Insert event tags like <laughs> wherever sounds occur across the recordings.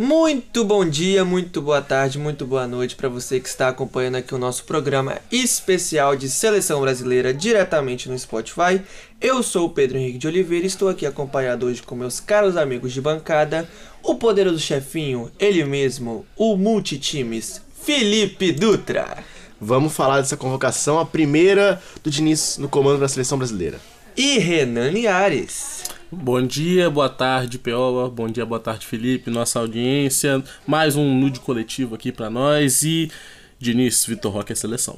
Muito bom dia, muito boa tarde, muito boa noite para você que está acompanhando aqui o nosso programa especial de seleção brasileira diretamente no Spotify. Eu sou o Pedro Henrique de Oliveira e estou aqui acompanhado hoje com meus caros amigos de bancada, o poderoso chefinho, ele mesmo, o multitimes, Felipe Dutra. Vamos falar dessa convocação, a primeira do Diniz no comando da seleção brasileira. E Renan Liares. Bom dia, boa tarde, Peola. Bom dia, boa tarde, Felipe, nossa audiência. Mais um nude coletivo aqui para nós e Diniz, Vitor Roque é seleção.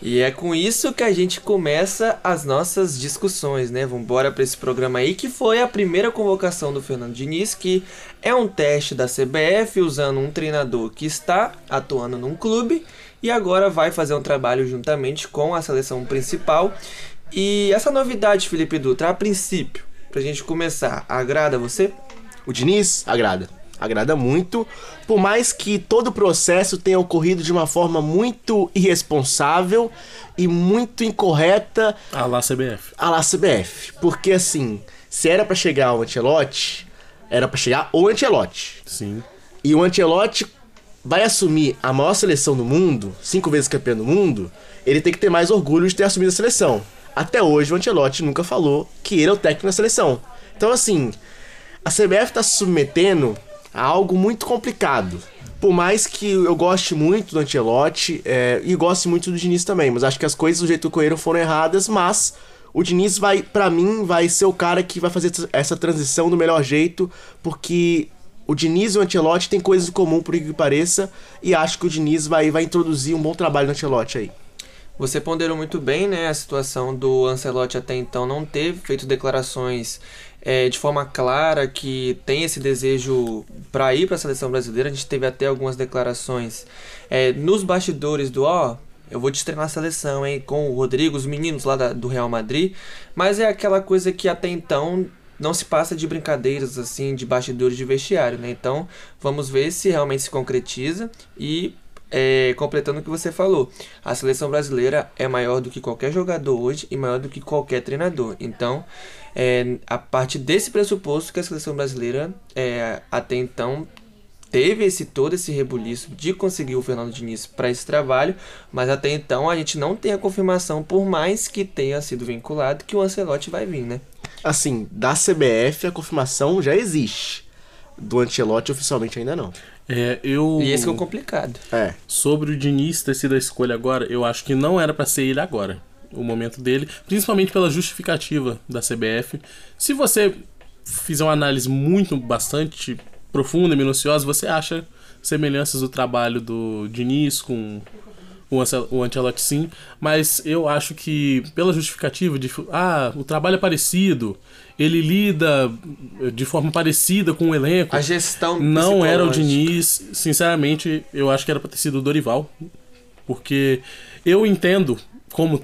E é com isso que a gente começa as nossas discussões, né? Vamos embora para esse programa aí que foi a primeira convocação do Fernando Diniz, que é um teste da CBF usando um treinador que está atuando num clube e agora vai fazer um trabalho juntamente com a seleção principal. E essa novidade, Felipe Dutra, a princípio, pra gente começar, agrada você? O Diniz agrada. Agrada muito, por mais que todo o processo tenha ocorrido de uma forma muito irresponsável e muito incorreta A lá CBF. a lá CBF. Porque assim, se era pra chegar o Ancelotti, era pra chegar o Ancelotti. Sim. E o Ancelotti vai assumir a maior seleção do mundo, cinco vezes campeão do mundo, ele tem que ter mais orgulho de ter assumido a seleção. Até hoje o Ancelotti nunca falou que ele é o técnico da seleção. Então assim, a CBF tá se submetendo a algo muito complicado. Por mais que eu goste muito do Ancelotti é, e goste muito do Diniz também, mas acho que as coisas do jeito que ocorreram foram erradas, mas o Diniz vai, para mim, vai ser o cara que vai fazer essa transição do melhor jeito, porque o Diniz e o Ancelotti têm coisas em comum, por que pareça, e acho que o Diniz vai, vai introduzir um bom trabalho no Ancelotti aí. Você ponderou muito bem, né, a situação do Ancelotti até então não ter feito declarações é, de forma clara que tem esse desejo para ir para a seleção brasileira. A gente teve até algumas declarações é, nos bastidores do ó, eu vou te treinar a seleção, hein, com o Rodrigo, os meninos lá da- do Real Madrid. Mas é aquela coisa que até então não se passa de brincadeiras assim, de bastidores de vestiário, né? Então vamos ver se realmente se concretiza e é, completando o que você falou, a seleção brasileira é maior do que qualquer jogador hoje e maior do que qualquer treinador. Então, é, a partir desse pressuposto que a seleção brasileira é, até então teve esse todo esse rebuliço de conseguir o Fernando Diniz para esse trabalho, mas até então a gente não tem a confirmação, por mais que tenha sido vinculado, que o Ancelotti vai vir, né? Assim, da CBF a confirmação já existe. Do Ancelotti oficialmente ainda não. É, eu. E esse que é o complicado. É. Sobre o Diniz ter sido a escolha agora, eu acho que não era pra ser ele agora. O momento dele, principalmente pela justificativa da CBF. Se você fizer uma análise muito, bastante profunda e minuciosa, você acha semelhanças do trabalho do Diniz com o Ancel- o Ancelotti sim, mas eu acho que pela justificativa de ah, o trabalho é parecido, ele lida de forma parecida com o elenco. A gestão Não era o. Diniz, sinceramente, eu acho que era pra ter sido o Dorival. Porque eu entendo como.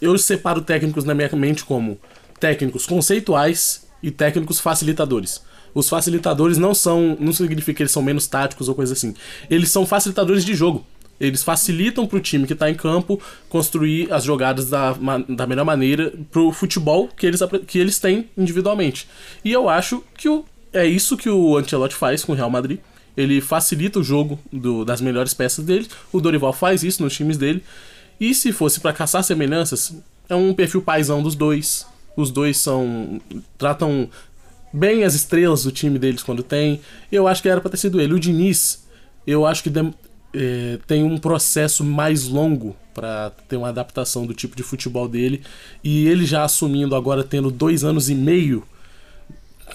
Eu separo técnicos na minha mente como técnicos conceituais e técnicos facilitadores. Os facilitadores não são. não significa que eles são menos táticos ou coisa assim. Eles são facilitadores de jogo. Eles facilitam pro time que tá em campo construir as jogadas da, da melhor maneira pro futebol que eles, que eles têm individualmente. E eu acho que o, é isso que o Ancelotti faz com o Real Madrid. Ele facilita o jogo do- das melhores peças dele. O Dorival faz isso nos times dele. E se fosse pra caçar semelhanças, é um perfil paisão dos dois. Os dois são. tratam bem as estrelas do time deles quando tem. Eu acho que era pra ter sido ele. O Diniz, eu acho que é, tem um processo mais longo pra ter uma adaptação do tipo de futebol dele. E ele já assumindo agora, tendo dois anos e meio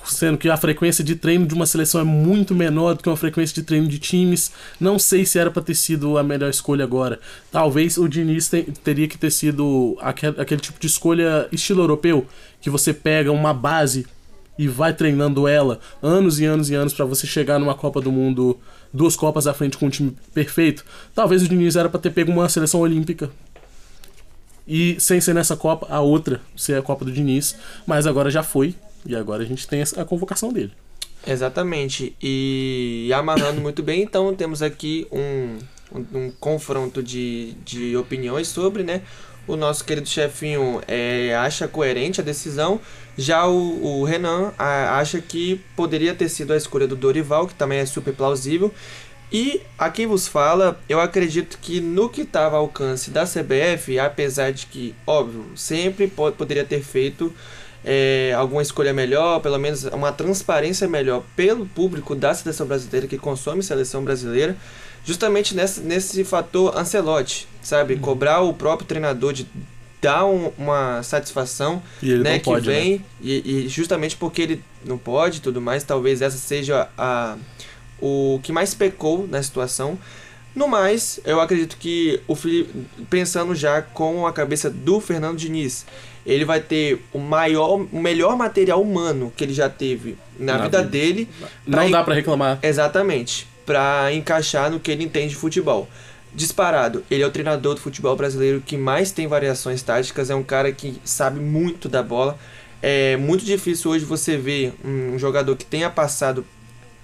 sendo que a frequência de treino de uma seleção é muito menor do que uma frequência de treino de times. Não sei se era para ter sido a melhor escolha agora. Talvez o Diniz te- teria que ter sido aquele tipo de escolha estilo europeu, que você pega uma base e vai treinando ela anos e anos e anos para você chegar numa Copa do Mundo, duas Copas à frente com um time perfeito. Talvez o Diniz era para ter pego uma seleção olímpica. E sem ser nessa Copa, a outra ser a Copa do Diniz, mas agora já foi. E agora a gente tem a convocação dele. Exatamente. E amarrando muito bem, então temos aqui um, um, um confronto de, de opiniões sobre, né? O nosso querido chefinho é, acha coerente a decisão, já o, o Renan a, acha que poderia ter sido a escolha do Dorival, que também é super plausível. E a quem vos fala, eu acredito que no que estava ao alcance da CBF, apesar de que, óbvio, sempre pode, poderia ter feito é, alguma escolha melhor, pelo menos uma transparência melhor pelo público da seleção brasileira que consome seleção brasileira, justamente nesse, nesse fator Ancelotti, sabe? Uhum. Cobrar o próprio treinador de dar um, uma satisfação né, que pode, vem, né? e, e, justamente porque ele não pode e tudo mais, talvez essa seja a, o que mais pecou na situação. No mais, eu acredito que o Felipe, pensando já com a cabeça do Fernando Diniz, ele vai ter o maior, o melhor material humano que ele já teve na, na vida, vida, dele. Não dá para reclamar. Exatamente, para encaixar no que ele entende de futebol. Disparado, ele é o treinador do futebol brasileiro que mais tem variações táticas, é um cara que sabe muito da bola. É muito difícil hoje você ver um jogador que tenha passado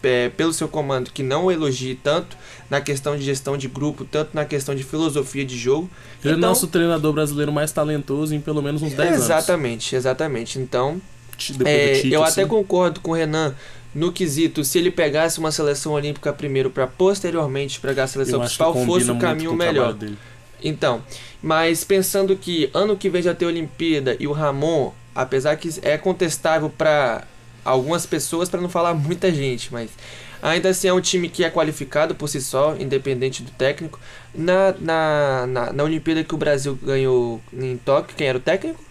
é, pelo seu comando que não o elogie tanto na questão de gestão de grupo, tanto na questão de filosofia de jogo. Ele então, é nosso treinador brasileiro mais talentoso em pelo menos uns 10 anos. Exatamente, exatamente. Então, é, eu assim. até concordo com o Renan no quesito, se ele pegasse uma seleção olímpica primeiro para posteriormente pegar a seleção principal, fosse o caminho melhor. Então, mas pensando que ano que vem já tem Olimpíada e o Ramon, apesar que é contestável para algumas pessoas, para não falar muita gente, mas ainda assim é um time que é qualificado por si só, independente do técnico. Na, na, na, na Olimpíada que o Brasil ganhou em Tóquio, quem era o técnico?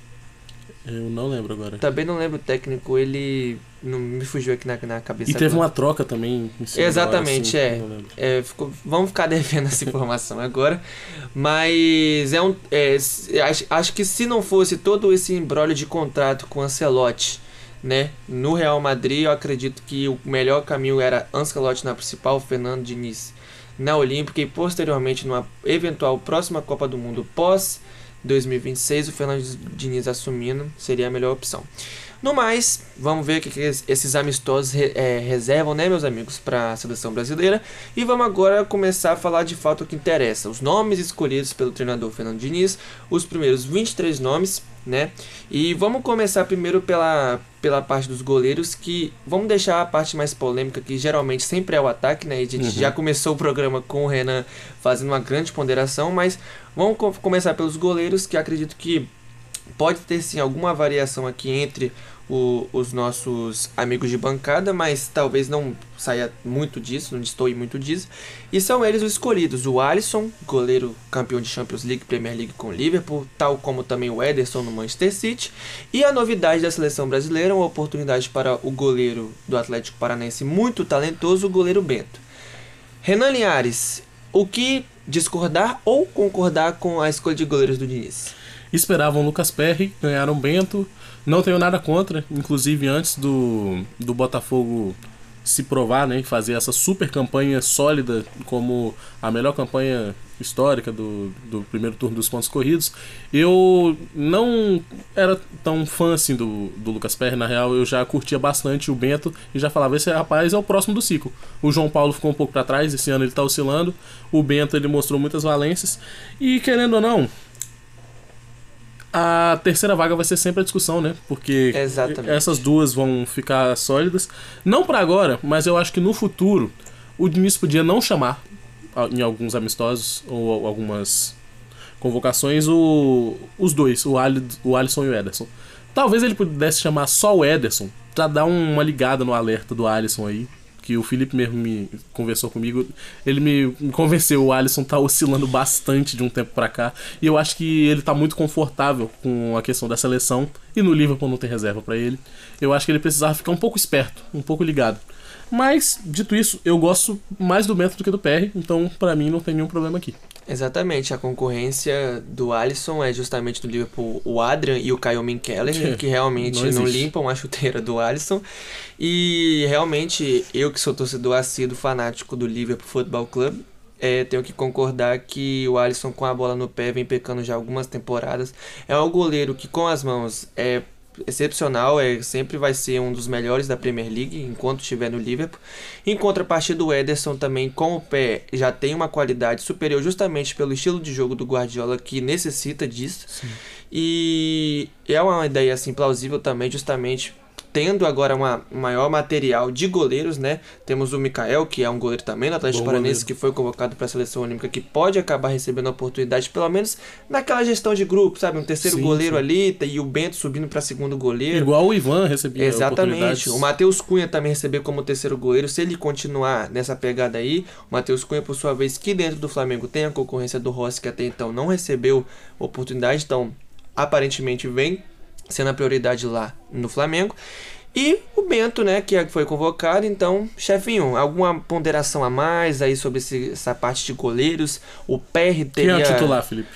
Eu não lembro agora. Também não lembro o técnico, ele não me fugiu aqui na, na cabeça. E teve agora. uma troca também. Exatamente, hora, assim, é. é ficou, vamos ficar <laughs> devendo essa informação agora. Mas é um. É, acho, acho que se não fosse todo esse embrólio de contrato com o Ancelotti né? No Real Madrid, eu acredito que o melhor caminho era Ancelotti na principal, Fernando Diniz na Olímpica e posteriormente numa eventual próxima Copa do Mundo pós 2026, o Fernando Diniz assumindo seria a melhor opção. No mais, vamos ver o que esses amistosos é, reservam, né, meus amigos, para a seleção brasileira. E vamos agora começar a falar de fato o que interessa: os nomes escolhidos pelo treinador Fernando Diniz, os primeiros 23 nomes, né? E vamos começar primeiro pela, pela parte dos goleiros, que vamos deixar a parte mais polêmica, que geralmente sempre é o ataque, né? E a gente uhum. já começou o programa com o Renan fazendo uma grande ponderação, mas vamos começar pelos goleiros, que acredito que pode ter sim alguma variação aqui entre o, os nossos amigos de bancada, mas talvez não saia muito disso, não destoie muito disso. E são eles os escolhidos: o Alisson, goleiro campeão de Champions League, Premier League com Liverpool, tal como também o Ederson no Manchester City. E a novidade da seleção brasileira, uma oportunidade para o goleiro do Atlético Paranaense muito talentoso, o goleiro Bento. Renan Linhares, o que discordar ou concordar com a escolha de goleiros do Diniz? Esperavam Lucas Perry, ganharam Bento. Não tenho nada contra, inclusive antes do, do Botafogo se provar, né, fazer essa super campanha sólida como a melhor campanha histórica do, do primeiro turno dos pontos corridos, eu não era tão fã assim do, do Lucas Perry, na real eu já curtia bastante o Bento e já falava, esse rapaz é o próximo do ciclo. O João Paulo ficou um pouco para trás, esse ano ele tá oscilando, o Bento ele mostrou muitas valências. E querendo ou não, a terceira vaga vai ser sempre a discussão, né? Porque Exatamente. essas duas vão ficar sólidas. Não para agora, mas eu acho que no futuro o Diniz podia não chamar em alguns amistosos ou algumas convocações o, os dois, o, Ali, o Alisson e o Ederson. Talvez ele pudesse chamar só o Ederson pra dar uma ligada no alerta do Alisson aí que o Felipe mesmo me conversou comigo, ele me convenceu, o Alisson tá oscilando bastante de um tempo para cá, e eu acho que ele tá muito confortável com a questão da seleção, e no Liverpool não tem reserva para ele. Eu acho que ele precisava ficar um pouco esperto, um pouco ligado. Mas, dito isso, eu gosto mais do Bento do que do PR, então para mim não tem nenhum problema aqui. Exatamente, a concorrência do Alisson é justamente do Liverpool o Adrian e o Kyle Minkeller, que realmente não, não, limpam a chuteira do Alisson. E realmente, eu que sou torcedor assíduo fanático do Liverpool Football Club, é, tenho que concordar que o Alisson com a bola no pé vem pecando já algumas temporadas. É um goleiro que com as mãos é excepcional, é, sempre vai ser um dos melhores da Premier League enquanto estiver no Liverpool. Em contrapartida, o Ederson também com o pé já tem uma qualidade superior justamente pelo estilo de jogo do Guardiola que necessita disso. Sim. E é uma ideia assim plausível também justamente tendo agora uma, um maior material de goleiros, né? Temos o Mikael, que é um goleiro também no Atlético Bom Paranaense, que foi convocado para a seleção olímpica, que pode acabar recebendo a oportunidade, pelo menos naquela gestão de grupo, sabe? Um terceiro Sim, goleiro sim. ali, e o Bento subindo para segundo goleiro. Igual o Ivan recebia Exatamente. O Matheus Cunha também receber como terceiro goleiro. Se ele continuar nessa pegada aí, o Matheus Cunha, por sua vez, que dentro do Flamengo tem a concorrência do Rossi, que até então não recebeu oportunidade, então aparentemente vem sendo a prioridade lá no Flamengo. E o Bento, né, que foi convocado, então, chefinho, alguma ponderação a mais aí sobre esse- essa parte de goleiros? O PR Quem teria... é o titular, Felipe?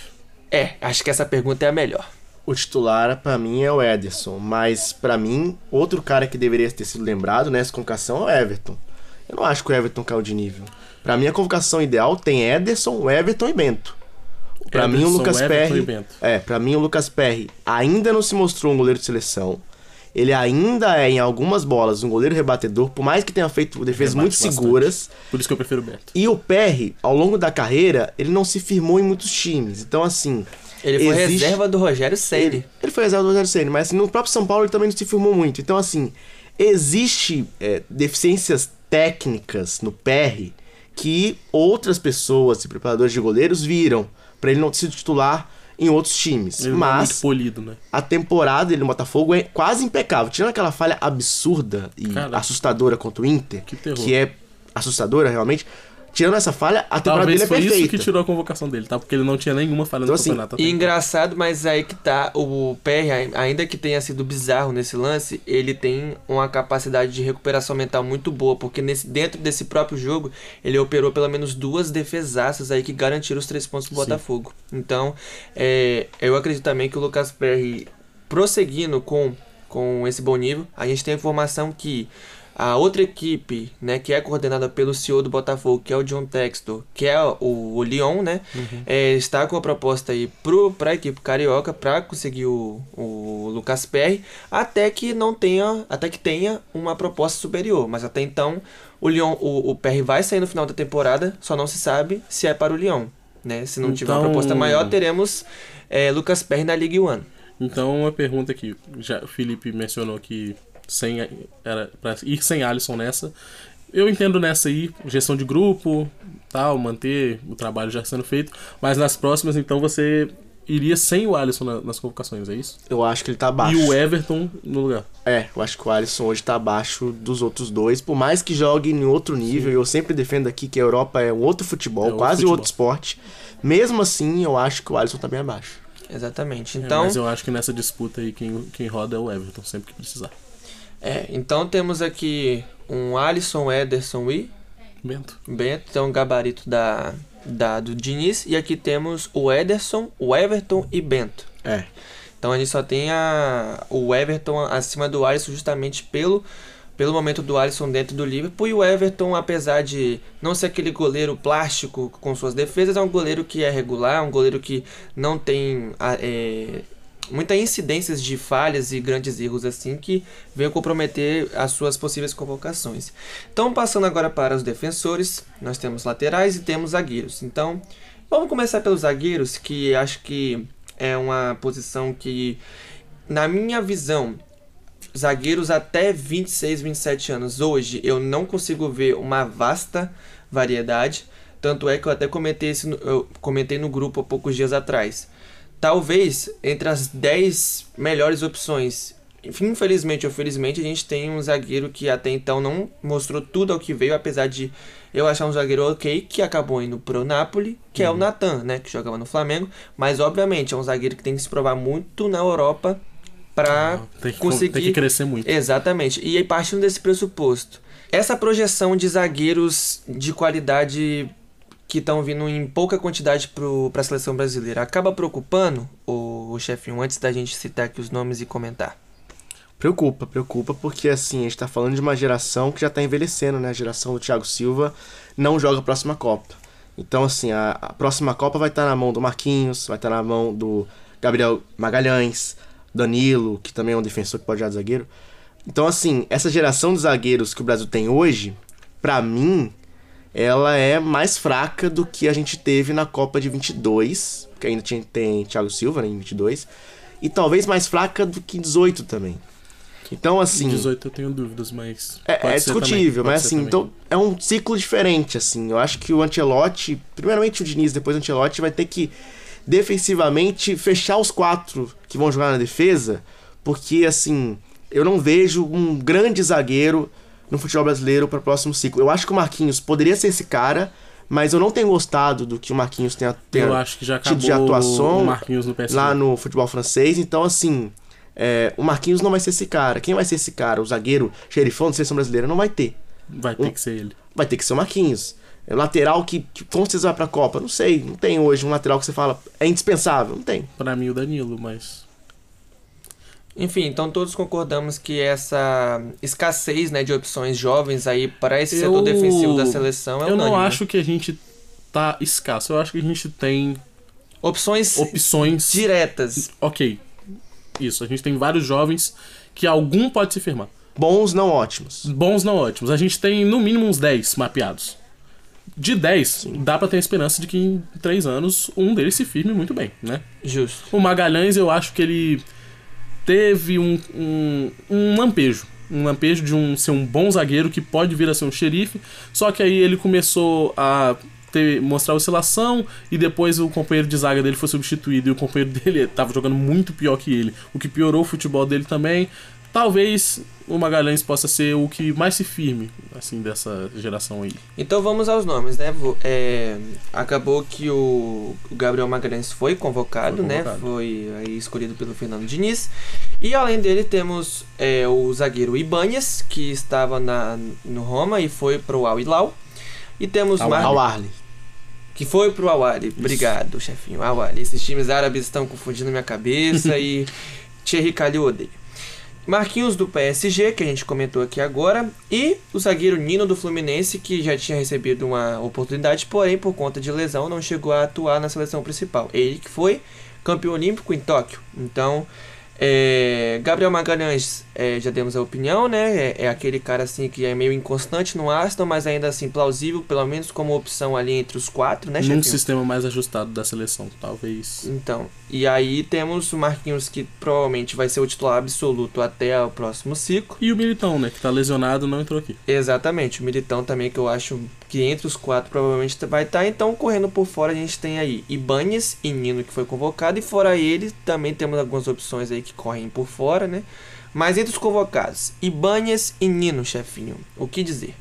É, acho que essa pergunta é a melhor. O titular, pra mim, é o Ederson. Mas, pra mim, outro cara que deveria ter sido lembrado nessa convocação é o Everton. Eu não acho que o Everton caiu de nível. Pra mim, a convocação ideal tem Ederson, Everton e Bento. Pra mim, o Lucas Everton Perry. É, pra mim, o Lucas Perry ainda não se mostrou um goleiro de seleção. Ele ainda é, em algumas bolas, um goleiro rebatedor, por mais que tenha feito defesas muito bastante. seguras. Por isso que eu prefiro o Bento. E o Perry, ao longo da carreira, ele não se firmou em muitos times. Então, assim. Ele foi existe- reserva do Rogério Ceni. ele, ele foi reserva do Rogério Ceni, mas assim, no próprio São Paulo ele também não se firmou muito. Então, assim, existe é, deficiências técnicas no PR que outras pessoas e preparadores de goleiros viram pra ele não se titular em outros times. Ele é muito mas polido, né? a temporada dele no Botafogo é quase impecável. Tirando aquela falha absurda e Cara, assustadora contra o Inter, que que é assustadora realmente. Tirando essa falha, a temporada Talvez dele é foi perfeita. isso que tirou a convocação dele, tá? Porque ele não tinha nenhuma falha Então, no assim, campeonato. E então. engraçado, mas aí que tá, o PR, ai- ainda que tenha sido bizarro nesse lance, ele tem uma capacidade de recuperação mental muito boa, porque nesse, dentro desse próprio jogo, ele operou pelo menos duas defesaças aí que garantiram os três pontos do Sim. Botafogo. Então, é, eu acredito também que o Lucas Perry, prosseguindo com, com esse bom nível, a gente tem a informação que a outra equipe, né, que é coordenada pelo CEO do Botafogo, que é o John Textor, que é o, o Lyon, né, é, está com a proposta aí para a equipe carioca para conseguir o, o Lucas Perry, até que não tenha, até que tenha uma proposta superior, mas até então o Lyon, o, o Perry vai sair no final da temporada, só não se sabe se é para o Lyon, né? Se não tiver uma Então- proposta maior, teremos é, Lucas Perry na Ligue 1. Então, uma pergunta aqui. Já, o Felipe mencionou que sem, era pra ir sem Alisson nessa. Eu entendo nessa aí, gestão de grupo, tal, manter o trabalho já sendo feito. Mas nas próximas, então, você iria sem o Alisson na- nas convocações, é isso? Eu acho que ele tá abaixo. E o Everton no lugar. É, eu acho que o Alisson hoje tá abaixo dos outros dois, por mais que jogue em outro nível, e eu sempre defendo aqui que a Europa é um outro futebol, É outro quase futebol. outro esporte. Mesmo assim, eu acho que o Alisson tá bem abaixo. Exatamente. É, Então, mas eu acho que nessa disputa aí, quem, quem roda é o Everton, sempre que precisar. É, então temos aqui um Alisson, Ederson e Bento. Bento, então o gabarito da, da, do Diniz. E aqui temos o Ederson, o Everton e Bento. É. Então a gente só tem a, o Everton acima do Alisson justamente pelo, pelo momento do Alisson dentro do Liverpool. E o Everton, apesar de não ser aquele goleiro plástico com suas defesas, é um goleiro que é regular, um goleiro que não tem é, muita incidências de falhas e grandes erros assim que veio comprometer as suas possíveis convocações. Então, passando agora para os defensores, nós temos laterais e temos zagueiros. Então, vamos começar pelos zagueiros, que acho que é uma posição que, na minha visão, zagueiros até 26, 27 anos hoje, eu não consigo ver uma vasta variedade. Tanto é que eu até comentei, no, eu comentei no grupo há poucos dias atrás. Talvez entre as 10 melhores opções, infelizmente ou felizmente, a gente tem um zagueiro que até então não mostrou tudo ao que veio, apesar de eu achar um zagueiro ok, que acabou indo pro Napoli, que é o Natan, né, que jogava no Flamengo, mas obviamente é um zagueiro que tem que se provar muito na Europa para que, conseguir tem que crescer muito. Exatamente. E aí, partindo desse pressuposto, essa projeção de zagueiros de qualidade que estão vindo em pouca quantidade para a seleção brasileira acaba preocupando o, o chefinho antes da gente citar aqui os nomes e comentar? Preocupa, preocupa, porque assim, a gente tá falando de uma geração que já tá envelhecendo, né? A geração do Thiago Silva não joga a próxima Copa. Então, assim, a, a próxima Copa vai estar na mão do Marquinhos, vai estar na mão do Gabriel Magalhães, Danilo, que também é um defensor que pode jogar de zagueiro. Então, assim, essa geração de zagueiros que o Brasil tem hoje, pra mim, ela é mais fraca do que a gente teve na Copa de 22, porque ainda tinha, tem Thiago Silva né, em 22, e talvez mais fraca do que 18 também. Então, assim. 18 eu tenho dúvidas, mas. É, é discutível, mas assim, também. então é um ciclo diferente, assim. Eu acho que o Ancelotti, primeiramente o Diniz, depois o Ancelotti, vai ter que defensivamente fechar os quatro que vão jogar na defesa, porque assim, eu não vejo um grande zagueiro no futebol brasileiro para o próximo ciclo. Eu acho que o Marquinhos poderia ser esse cara, mas eu não tenho gostado do que o Marquinhos tenha, tenha Eu acho que já tido acabou de atuação no lá no futebol francês. Então, assim, é, o Marquinhos não vai ser esse cara. Quem vai ser esse cara? O zagueiro xerifão da seleção brasileira não vai ter. Vai ter que ser ele. Vai ter que ser o Marquinhos. É lateral que, que com certeza vai pra Copa. Não sei, não tem hoje um lateral que você fala é indispensável. Não tem. Pra mim, o Danilo, mas. Enfim, então todos concordamos que essa escassez né, de opções jovens aí para esse setor Eu- defensivo da seleção é eu não unânime. acho que a gente tá escasso. Eu acho que a gente tem Opções opções. diretas. Ok. Isso, a gente tem vários jovens que algum pode se firmar. Bons, não ótimos. Bons não ótimos. A gente tem no mínimo uns 10 mapeados. De 10, dá pra ter a esperança de que em 3 anos um deles se firme muito bem, né? Justo. O Magalhães, eu acho que ele teve um, um, um lampejo. Um lampejo de um, ser um bom zagueiro que pode vir a ser um xerife. Só que aí ele começou a ter, mostrar oscilação e depois o companheiro de zaga dele foi substituído e o companheiro <laughs> dele tava jogando muito pior que ele. O que piorou o futebol dele também. Talvez o Magalhães possa ser o que mais se firme, assim, dessa geração aí. Então vamos aos nomes, né? É, acabou que o, Gabriel Magalhães foi convocado, Foi né? convocado. Foi aí escolhido pelo Fernando Diniz. E além dele temos é, o zagueiro Ibanez, que estava na, no Roma e foi pro Al Hilal. E temos Al Mar... Ao Arley. que foi pro Al Ahly. Obrigado, chefinho. Al Ahly. Esses times árabes estão confundindo minha cabeça <laughs> e Thierry Calho odeia. Marquinhos do PSG, que a gente comentou aqui agora, e o zagueiro Nino do Fluminense, que já tinha recebido uma oportunidade, porém por conta de lesão não chegou a atuar na seleção principal. Ele que foi campeão olímpico em Tóquio. Então, é, Gabriel Magalhães, é, já demos a opinião, né? É, é aquele cara assim que é meio inconstante no Aston, mas ainda assim plausível, pelo menos como opção ali entre os quatro, né, Num chefinho? sistema mais ajustado da seleção, talvez. Então, e aí temos o Marquinhos que provavelmente vai ser o titular absoluto até o próximo ciclo. E o Militão, né, que tá lesionado, não entrou aqui. Exatamente, o Militão também que eu acho que entre os quatro provavelmente vai estar. Então, correndo por fora a gente tem aí Ibanez e Nino que foi convocado. E fora ele, também temos algumas opções aí que correm por fora, né? Mas entre os convocados, Ibanez e Nino, chefinho, o que dizer?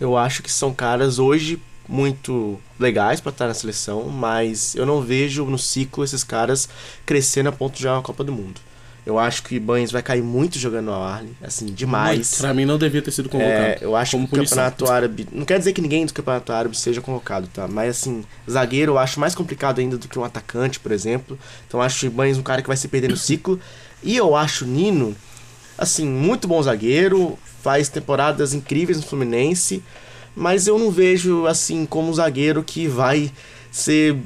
Eu acho que são caras hoje muito legais pra estar na seleção, mas eu não vejo no ciclo esses caras crescendo a ponto de jogar uma Copa do Mundo. Eu acho que Banhos vai cair muito jogando ao Arley, assim, demais. Pra mim não devia ter sido convocado. É, eu acho que o punição. campeonato árabe. Não quer dizer que ninguém do campeonato árabe seja convocado, tá? Mas assim, zagueiro eu acho mais complicado ainda do que um atacante, por exemplo. Então eu acho o Ibanez um cara que vai se perder no <coughs> ciclo. E eu acho o Nino, assim, muito bom zagueiro, faz temporadas incríveis no Fluminense, mas eu não vejo assim como um zagueiro que vai ser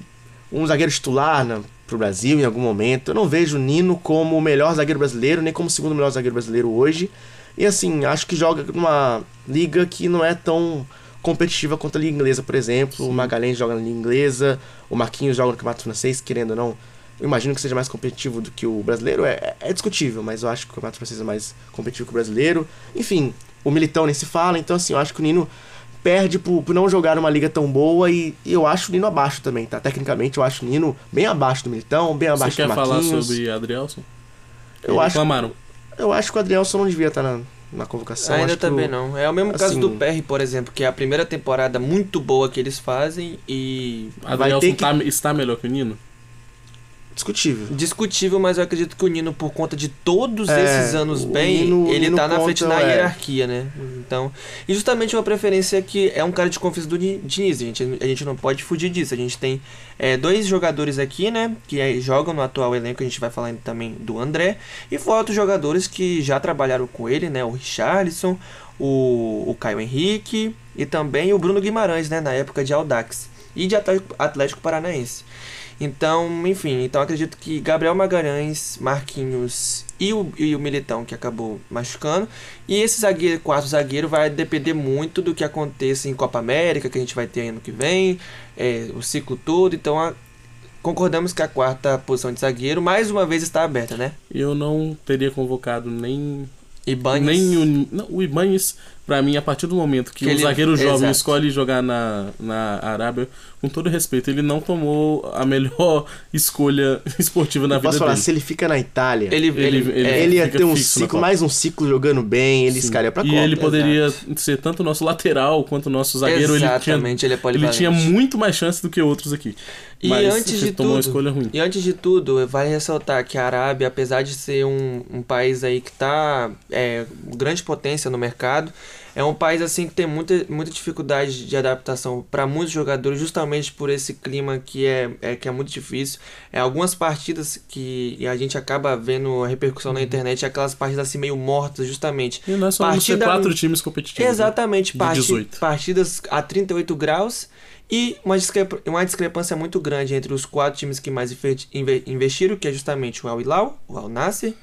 um zagueiro titular na, pro Brasil em algum momento. Eu não vejo o Nino como o melhor zagueiro brasileiro, nem como o segundo melhor zagueiro brasileiro hoje. E assim, acho que joga numa liga que não é tão competitiva quanto a liga inglesa, por exemplo. O Magalhães joga na liga inglesa, o Marquinhos joga no campeonato francês, querendo ou não. Eu imagino que seja mais competitivo do que o brasileiro. É, é discutível, mas eu acho que o campeonato francês é mais competitivo que o brasileiro. Enfim, o Militão nem se fala, então assim, eu acho que o Nino perde por, por não jogar numa liga tão boa e, e eu acho o Nino abaixo também, tá? Tecnicamente eu acho o Nino bem abaixo do Militão, bem Você abaixo quer do falar Marquinhos. sobre Adrielson? Eu acho, Reclamaram. eu acho que o Adrielson não devia estar na, na convocação. Ainda também o- não. É o mesmo caso assim- do PR, por exemplo, que é a primeira temporada muito boa que eles fazem e Adrielson ter que- tá- está melhor que o Nino? Discutível. discutível, mas eu acredito que o Nino, por conta de todos É, esses anos bem, Nino- ele Nino tá na frente na é. hierarquia, né? Então, e justamente uma preferência que é um cara de confiança do Di- Diniz, a gente, a gente não pode fugir disso. A gente tem é, dois jogadores aqui, né, que é- jogam no atual elenco, a gente vai falar também do André, e fora outros jogadores que já trabalharam com ele, né, o Richarlison, o, o Caio Henrique e também o Bruno Guimarães, né, na época de Audax. e de Atlético Paranaense. Então, enfim, então acredito que Gabriel Magalhães, Marquinhos e o, e o Militão, que acabou machucando. E esse zagueiro, quarto zagueiro, vai depender muito do que aconteça em Copa América, que a gente vai ter ano que vem, é, o ciclo todo. Então, a, concordamos que a quarta posição de zagueiro, mais uma vez, está aberta, né? Eu não teria convocado nem. Ibanez. Nem o, não, o Ibanez, pra mim, a partir do momento que, Que o ele- zagueiro jovem exato. escolhe jogar na, na Arábia, com todo respeito, ele não tomou a melhor <laughs> escolha <laughs> esportiva na vida Posso falar, dele. se ele fica na Itália, Ele, Ele- ele, ele- é, ele ia ter um ciclo, mais um ciclo jogando bem, ele Sim. escalha pra E Copa. ele poderia ser tanto o nosso lateral quanto o nosso zagueiro. Ele tinha, Exatamente, ele é ele tinha muito mais chance do que outros aqui. E Mas antes de tomou uma tudo, escolha ruim. E antes de tudo, vale ressaltar que a Arábia, apesar de ser um, um país aí que está é, grande potência no mercado, é um país assim que tem muita, muita dificuldade de adaptação para muitos jogadores, justamente por esse clima que é, é que é muito difícil. É algumas partidas que a gente acaba vendo a repercussão Uhum. na internet, aquelas partidas assim meio mortas, justamente. E nós vamos ter Partida- quatro times competitivos. né? Exatamente, parti- 18. partidas a 38 graus e uma, discrepa- uma discrepância muito grande entre os quatro times que mais inve- inve- investiram, que é justamente o Al Hilal, o Al Nasser,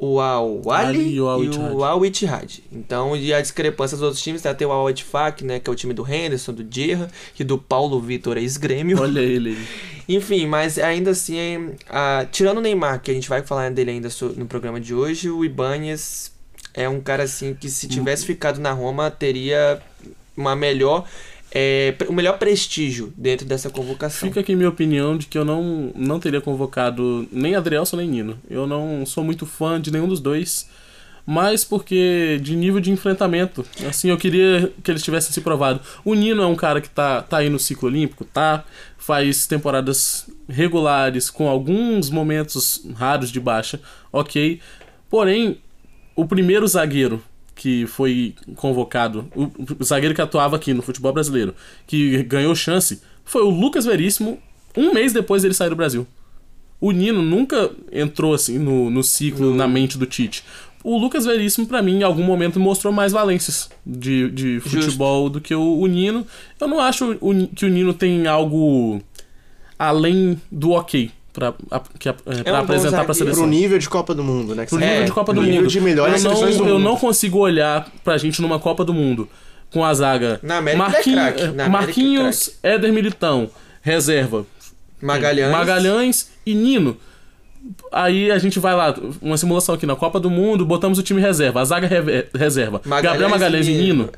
o Al Ali e o Al Ittihad. Então, e a discrepância dos outros times, tem até o Al Etfaq, né, que é o time do Henderson, do Gerra e do Paulo Vitor, ex-grêmio. Olha ele aí. <laughs> Enfim, mas ainda assim, ah, tirando o Neymar, que a gente vai falar dele ainda no programa de hoje, o Ibanez é um cara assim que se tivesse ficado na Roma teria uma melhor é, o melhor prestígio dentro dessa convocação. Fica aqui minha opinião de que eu não, não teria convocado nem Adrielson nem Nino. Eu não sou muito fã de nenhum dos dois. Mas porque de nível de enfrentamento. Assim, eu queria que eles tivessem se provado. O Nino é um cara que tá, tá aí no ciclo olímpico, tá? Faz temporadas regulares, com alguns momentos raros de baixa, ok. Porém, o primeiro zagueiro que foi convocado, o, o zagueiro que atuava aqui no futebol brasileiro, que ganhou chance, foi o Lucas Veríssimo, um mês depois dele sair do Brasil. O Nino nunca entrou assim no, no ciclo, na mente do Tite. O Lucas Veríssimo, pra mim, em algum momento mostrou mais valências de, de Justo. futebol do que o, o Nino. Eu não acho o que o Nino tem algo além do ok pra, a- que a- é, pra um apresentar pra zagueiro. seleção. Pro nível de Copa do Mundo, né? que Pro você nível de Copa do Mundo. de melhores eu não, do eu mundo. não consigo olhar pra gente numa Copa do Mundo com a zaga Na América ele é Marquinhos, América ele é Marquinhos Éder Militão, reserva. Magalhães. Magalhães e Nino. Aí a gente vai lá, uma simulação aqui na Copa do Mundo, botamos o time reserva, a zaga reserva. Gabriel Magalhães e Nino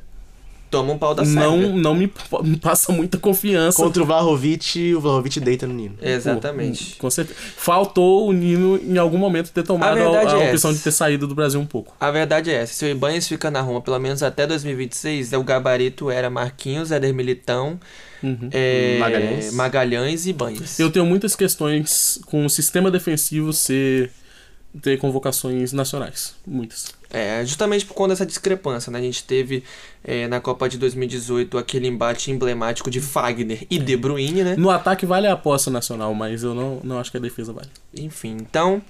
Toma um pau da não, Sérvia. não me, p- me passa muita confiança. Contra o Vlahovic, o Vlahovic deita no Nino. Exatamente. Com certeza. Faltou o Nino em algum momento ter tomado a, verdade a é opção essa. de ter saído do Brasil um pouco. A verdade é essa, se o Ibanez fica na Roma pelo menos até 2026, o gabarito era Marquinhos, Éder Militão, Uhum. é, Magalhães. Magalhães e Ibanez. Eu tenho muitas questões com o sistema defensivo ser ter convocações nacionais. Muitas. É, justamente por conta dessa discrepância, né? A gente teve é, na Copa de 2018 aquele embate emblemático de Fagner e De Bruyne, né? No ataque vale a aposta nacional, mas eu não, não acho que a defesa vale. Enfim, então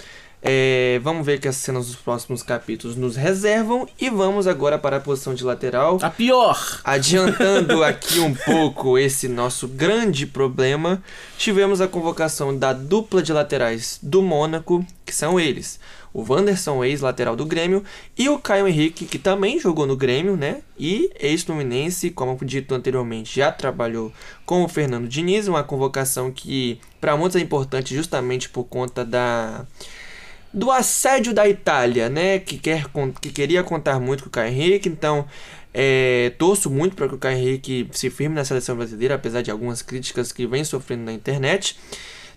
é, vamos ver que as cenas dos próximos capítulos nos reservam e vamos agora para a posição de lateral. A pior! Adiantando <laughs> aqui um pouco esse nosso grande problema, tivemos a convocação da dupla de laterais do Mônaco, que são eles, o Wanderson, ex-lateral do Grêmio, e o Caio Henrique, que também jogou no Grêmio, né? E ex-fluminense, como dito anteriormente, já trabalhou com o Fernando Diniz, uma convocação que para muitos é importante justamente por conta da do assédio da Itália, né? Que, quer, que queria contar muito com o Caio Henrique, então é, torço muito para que o Caio Henrique se firme na seleção brasileira, apesar de algumas críticas que vem sofrendo na internet.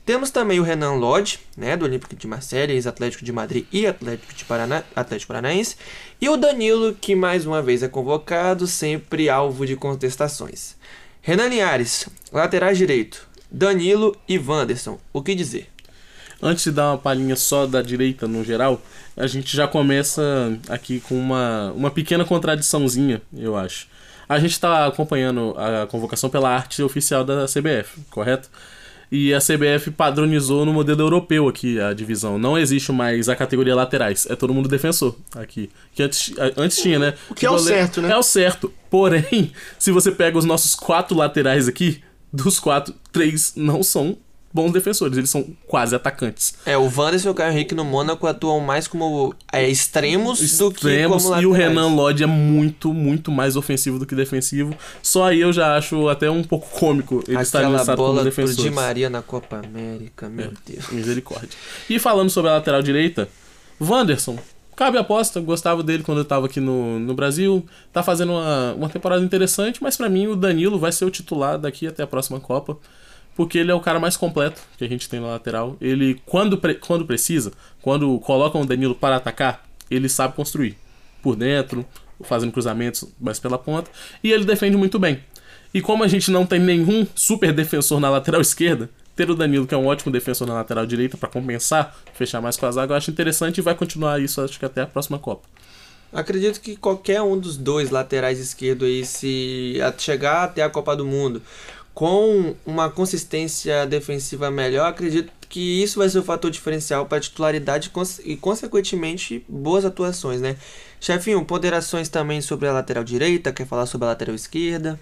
Temos também o Renan Lodge, né, do Olímpico de Marselha, ex-Atlético de Madrid e Atlético, de Paraná, Atlético Paranaense. E o Danilo, que mais uma vez é convocado, sempre alvo de contestações. Renan Linhares, laterais direito. Danilo e Wanderson, o que dizer? Antes de dar uma palhinha só da direita no geral, a gente já começa aqui com uma, uma pequena contradiçãozinha, eu acho. A gente está acompanhando a convocação pela arte oficial da CBF, correto? E a CBF padronizou no modelo europeu aqui a divisão. Não existe mais a categoria laterais, é todo mundo defensor aqui. Que antes, antes tinha, né? O que é o certo, né? É o certo. Porém, <laughs> se você pega os nossos quatro laterais aqui, dos quatro, três não são bons defensores, eles são quase atacantes. É, o Wanderson e o Caio Henrique no Mônaco atuam mais como é, extremos, do que Extremos, como e o laterais. Renan Lodge é muito, muito mais ofensivo do que defensivo. Só aí eu já acho até um pouco cômico ele estar Aquela listado como bola pro defensor. Di Maria na Copa América, meu Deus. Misericórdia. E falando sobre a lateral direita, Wanderson. Cabe aposta, gostava dele quando eu tava aqui no, no Brasil. Tá fazendo uma, uma temporada interessante, mas pra mim o Danilo vai ser o titular daqui até a próxima Copa. Porque ele é o cara mais completo que a gente tem na lateral. Ele, quando, pre- quando precisa, quando colocam o Danilo para atacar, ele sabe construir. Por dentro, fazendo cruzamentos mais pela ponta. E ele defende muito bem. E como a gente não tem nenhum super defensor na lateral <laughs> esquerda, ter o Danilo, que é um ótimo defensor na lateral direita, para compensar, fechar mais com a zaga, eu acho interessante e vai continuar isso, acho que até a próxima Copa. Acredito que qualquer um dos dois laterais esquerdo aí, se chegar até a Copa do Mundo com uma consistência defensiva melhor, acredito que isso vai ser o fator diferencial para titularidade e, consequentemente, boas atuações, né? Chefinho, ponderações também sobre a lateral direita, quer falar sobre a lateral esquerda?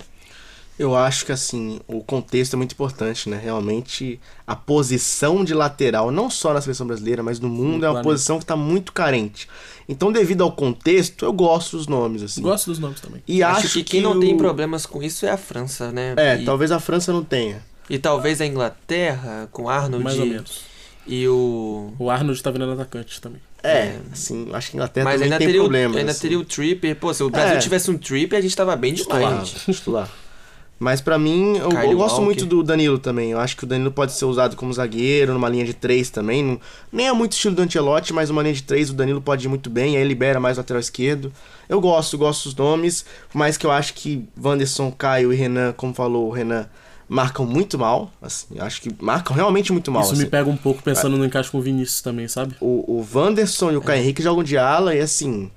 Eu acho que assim, o contexto é muito importante, né? Realmente, a posição de lateral, não só na seleção brasileira, mas no mundo, No é uma planeta. posição que tá muito carente. Então, devido ao contexto, eu gosto dos nomes, assim. Gosto dos nomes também. E Acho, acho, que quem não o- tem problemas com isso é a França, né? É, e, talvez a França não tenha. e talvez a Inglaterra, com Arnold Mais ou menos. e o O Arnold tá virando atacante também. É, assim, acho que a Inglaterra Mas também ainda tem teria, problemas. o, ainda assim. teria o Tripper. Pô, se o Brasil É. tivesse um Tripper, a gente tava bem demais, titular. Mas pra mim, eu, eu gosto Walker. muito do Danilo também. Eu acho que o Danilo pode ser usado como zagueiro, numa linha de três também. Não- nem é muito estilo do Ancelotti, mas uma linha de três o Danilo pode ir muito bem, aí libera mais o lateral esquerdo. Eu gosto, gosto dos nomes, por mais que eu acho que Wanderson, Caio e Renan, como falou o Renan, marcam muito mal. Assim, eu acho que marcam realmente muito mal. Isso me assim. pega um pouco pensando no encaixe com o Vinícius também, sabe? O, o Wanderson e o Caio Henrique jogam de ala e assim.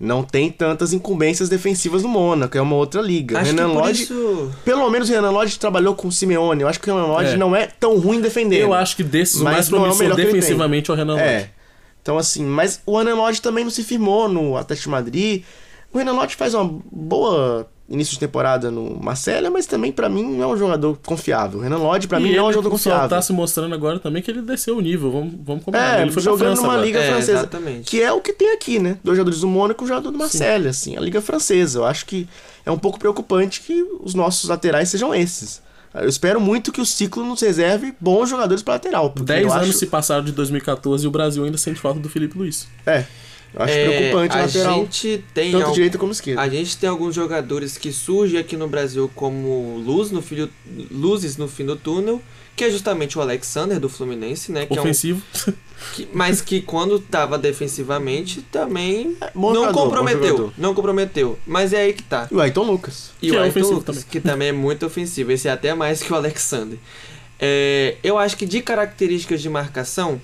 Não tem tantas incumbências defensivas no Mônaco, é uma outra liga. Acho Renan Lodge, isso... pelo menos o Renan Lodge trabalhou com o Simeone. Eu acho que o Renan Lodge É. não é tão ruim defendendo. Eu acho que desses, mais é o promissor tem. defensivamente é o Renan Lodge. É. Então, assim, mas o Renan Lodge também não se firmou no Atlético de Madrid. O Renan Lodge faz uma boa início de temporada no Marcelo, mas também pra mim não é um jogador confiável. O Renan Lodge pra e mim ele não é um jogador confiável. tá se mostrando agora também que ele desceu o nível, vamos, vamos combinar. É, ele foi jogando França numa agora. liga É, francesa. exatamente. Que é o que tem aqui, né? Dois jogadores do Mônaco e um jogador do Marseille, assim, a liga francesa. Eu acho que é um pouco preocupante que os nossos laterais sejam esses. Eu espero muito que o ciclo nos reserve bons jogadores para lateral. porque 10 eu anos acho... se passaram de 2014 e o Brasil ainda sente falta do Felipe Luiz. É, acho É, preocupante a lateral. gente tem Tanto al- direita como esquerda. A gente tem alguns jogadores que surgem aqui no Brasil como luz no filho, luzes no fim do túnel, que é justamente o Alexander do Fluminense, né? Que é um, Ofensivo. <laughs> que- mas que quando tava defensivamente também bom não comprometeu. Não comprometeu. Mas é aí que tá. E o Ayrton Lucas. E Que o é Ayrton ofensivo Lucas, também. que também é muito ofensivo. Esse é até mais que o Alexander. É, eu acho que de características de marcação,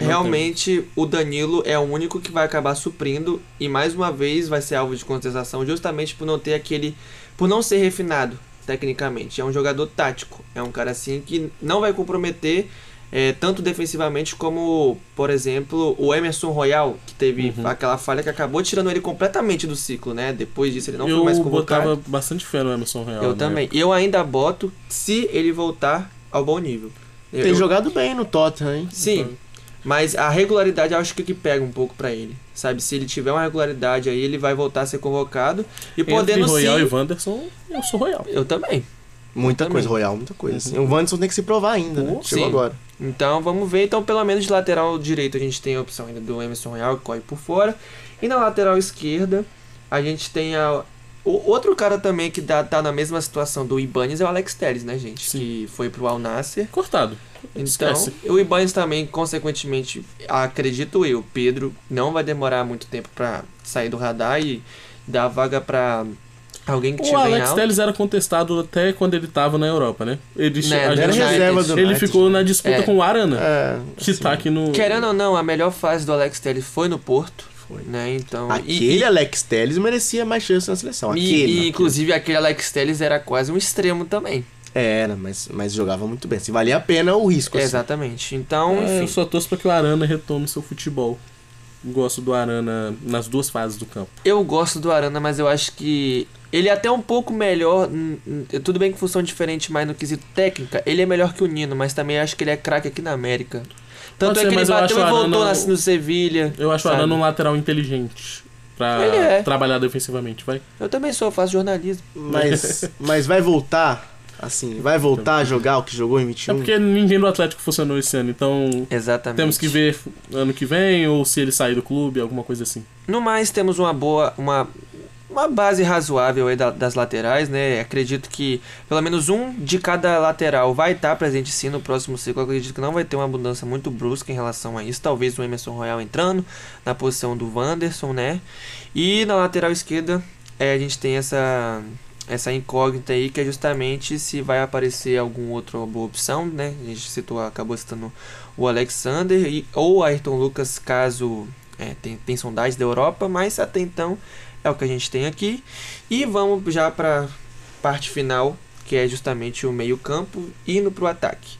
Não realmente o Danilo é o único que vai acabar suprindo e mais uma vez vai ser alvo de contestação justamente por não ter aquele, por não ser refinado tecnicamente. É um jogador tático, é um cara assim que não vai comprometer é, tanto defensivamente como, por exemplo, o Emerson Royal, que teve Uhum. aquela falha que acabou tirando ele completamente do ciclo, né? Depois disso ele não eu foi mais convocado. botava bastante fé no Emerson Real. Eu né? também. Eu ainda boto se ele voltar ao bom nível. Eu- Tem eu- jogado bem no Tottenham, hein? Sim, mas a regularidade eu acho que é o que pega um pouco pra ele. Sabe, se ele tiver uma regularidade aí, ele vai voltar a ser convocado e Entre podendo Royal sim. e Wanderson, eu sou Royal. Eu também. Muita Também. coisa, Royal, muita coisa. assim. O Wanderson tem que se provar ainda, né? Chegou sim. agora. Então vamos ver. Então, pelo menos de lateral direito, a gente tem a opção ainda do Emerson Real, que corre por fora. E na lateral esquerda, a gente tem a. O outro cara também que dá, tá na mesma situação do Ibanez é o Alex Telles, né, gente? Sim. Que foi pro Al Nasser. Cortado. Então, Esquece. o Ibanez também, consequentemente, acredito eu, Pedro não vai demorar muito tempo pra sair do radar e dar vaga pra alguém que O Alex. Telles era contestado até quando ele tava na Europa, né? Ele, Né, a era gente- reserva do ele ficou na disputa É. com o Arana, É, que assim, tá aqui no. Querendo ou não, a melhor fase do Alex Telles foi no Porto, Foi. né? Então, Aquele e, Alex Telles merecia mais chance na seleção. e- Aquele. e, inclusive aquele Alex Telles era quase um extremo também. Era, mas, mas jogava muito bem. Se valia a pena o risco. assim. Exatamente. Então, É, eu só torço pra que o Arana retome seu futebol. gosto do Arana nas duas fases do campo. Eu gosto do Arana, mas eu acho que ele é até um pouco melhor. Tudo bem que função diferente, mas no quesito técnica, ele é melhor que o Nino, mas também acho que ele é craque aqui na América. Tanto é que ele eu bateu e voltou Arana- na- no Sevilha. Eu acho sabe? o Arana um lateral inteligente pra Ele é. trabalhar defensivamente, vai. Eu também sou, faço jornalismo. Mas, <laughs> mas vai voltar, assim, vai voltar a jogar o que jogou em É 21? porque ninguém do Atlético funcionou esse ano, então Exatamente. temos que ver ano que vem ou se ele sair do clube, alguma coisa assim. No mais, temos uma boa. Uma, uma base razoável aí da- das laterais, né? Acredito que pelo menos um de cada lateral vai estar presente sim no próximo ciclo. Acredito que não vai ter uma mudança muito brusca em relação a isso. Talvez o Emerson Royal entrando na posição do Wanderson, né? E na lateral esquerda é, a gente tem essa. Essa incógnita aí que é justamente se vai aparecer alguma outra boa opção, né? A gente citou, acabou citando o Alexander e, ou Ayrton Lucas, caso é, tem, tem sondagem da Europa, mas até então é o que a gente tem aqui. E vamos já para parte final, que é justamente o meio-campo, indo para o ataque.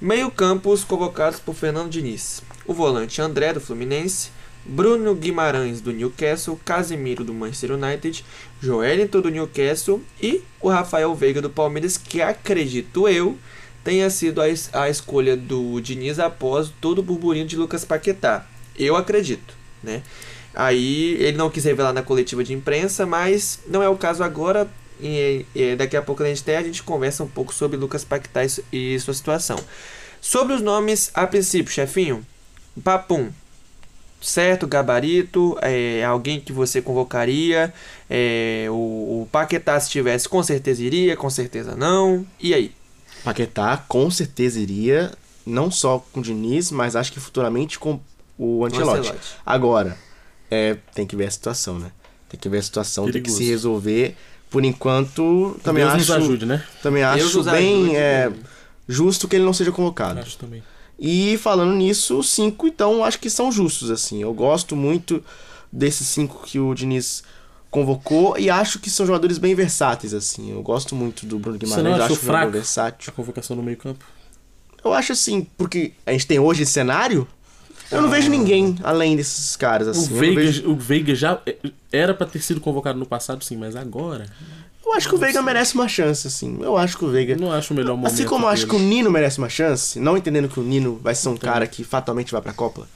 Meio-campo, os convocados por Fernando Diniz: o volante André do Fluminense, Bruno Guimarães do Newcastle, Casemiro do Manchester United, Joelinton do Newcastle e o Rafael Veiga do Palmeiras, que acredito eu tenha sido a, es- a escolha do Diniz após todo o burburinho de Lucas Paquetá. Eu acredito, né? Aí ele não quis revelar na coletiva de imprensa, mas não é o caso agora. E, e daqui a pouco a gente tem, a gente conversa um pouco sobre Lucas Paquetá e, su- e sua situação. Sobre os nomes, a princípio, chefinho, Papum, certo gabarito, é alguém que você convocaria, é, o, o Paquetá se tivesse com certeza iria, com certeza não, e aí? Paquetá com certeza iria, não só com o Diniz, mas acho que futuramente com o Ancelotti. Ancelotti. Agora, é, tem que ver a situação, né? Tem que ver a situação, tem que Perigoso. se resolver. Por enquanto, também Deus acho, ajude, né? também Deus acho bem ajude, é, né? justo que ele não seja convocado. Acho também. E falando nisso, os cinco, então, acho que são justos, assim. Eu gosto muito desses cinco que o Diniz convocou e acho que são jogadores bem versáteis, assim. Eu gosto muito do Bruno Você Guimarães, não acho um fraco versátil. a convocação no meio campo? Eu acho assim, porque a gente tem hoje esse cenário, eu não vejo ninguém além desses caras, assim. o, Veiga, vejo- o Veiga já é, era pra ter sido convocado no passado, sim, mas agora eu acho que o Veiga merece uma chance, assim. Eu acho que o Veiga... não acho o melhor momento. Assim como eu acho que o. Nino merece uma chance, não entendendo que o Nino vai ser um cara que fatalmente vai pra Copa.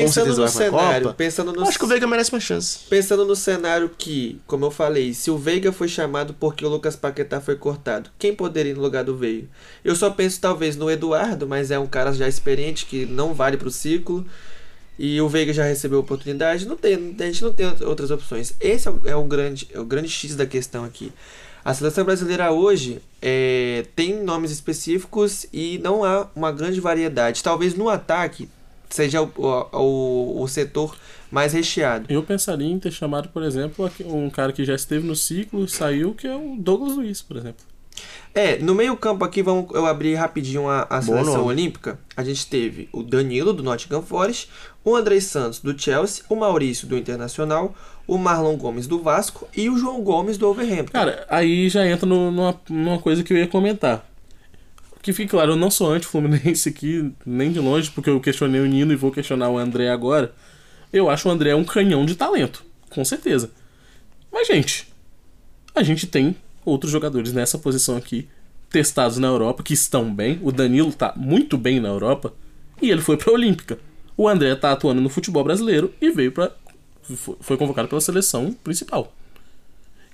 Pensando no cenário, pensando no acho que o Veiga merece uma chance. Pensando no cenário que, como eu falei, se o Veiga foi chamado porque o Lucas Paquetá foi cortado, quem poderia ir no lugar do Veiga? Eu só penso talvez no Eduardo, mas é um cara já experiente que não vale pro ciclo. E o Veiga já recebeu oportunidade, não tem, a gente não tem outras opções. Esse é o, é o grande, é o grande X da questão aqui. A seleção brasileira hoje é, tem nomes específicos e não há uma grande variedade. Talvez no ataque seja o, o, o, setor mais recheado. Eu pensaria em ter chamado, por exemplo, um cara que já esteve no ciclo, saiu, que é o Douglas Luiz, por exemplo. É, no meio campo aqui, vamos eu abrir rapidinho a, a seleção nome. olímpica. A gente teve o Danilo, do Nottingham Forest, o Andrei Santos, do Chelsea, o Maurício, do Internacional, o Marlon Gomes, do Vasco e o João Gomes, do Overhampton. Cara, aí já entra no- numa, numa coisa que eu ia comentar. Que fique claro, eu não sou anti-Fluminense aqui, nem de longe, porque eu questionei o Nino e vou questionar o André agora. Eu acho o André um canhão de talento, com certeza. Mas, gente, a gente tem outros jogadores nessa posição aqui, testados na Europa, que estão bem. O Danilo tá muito bem na Europa e ele foi pra Olímpica. O André tá atuando no futebol brasileiro e veio fo- foi convocado pela seleção principal.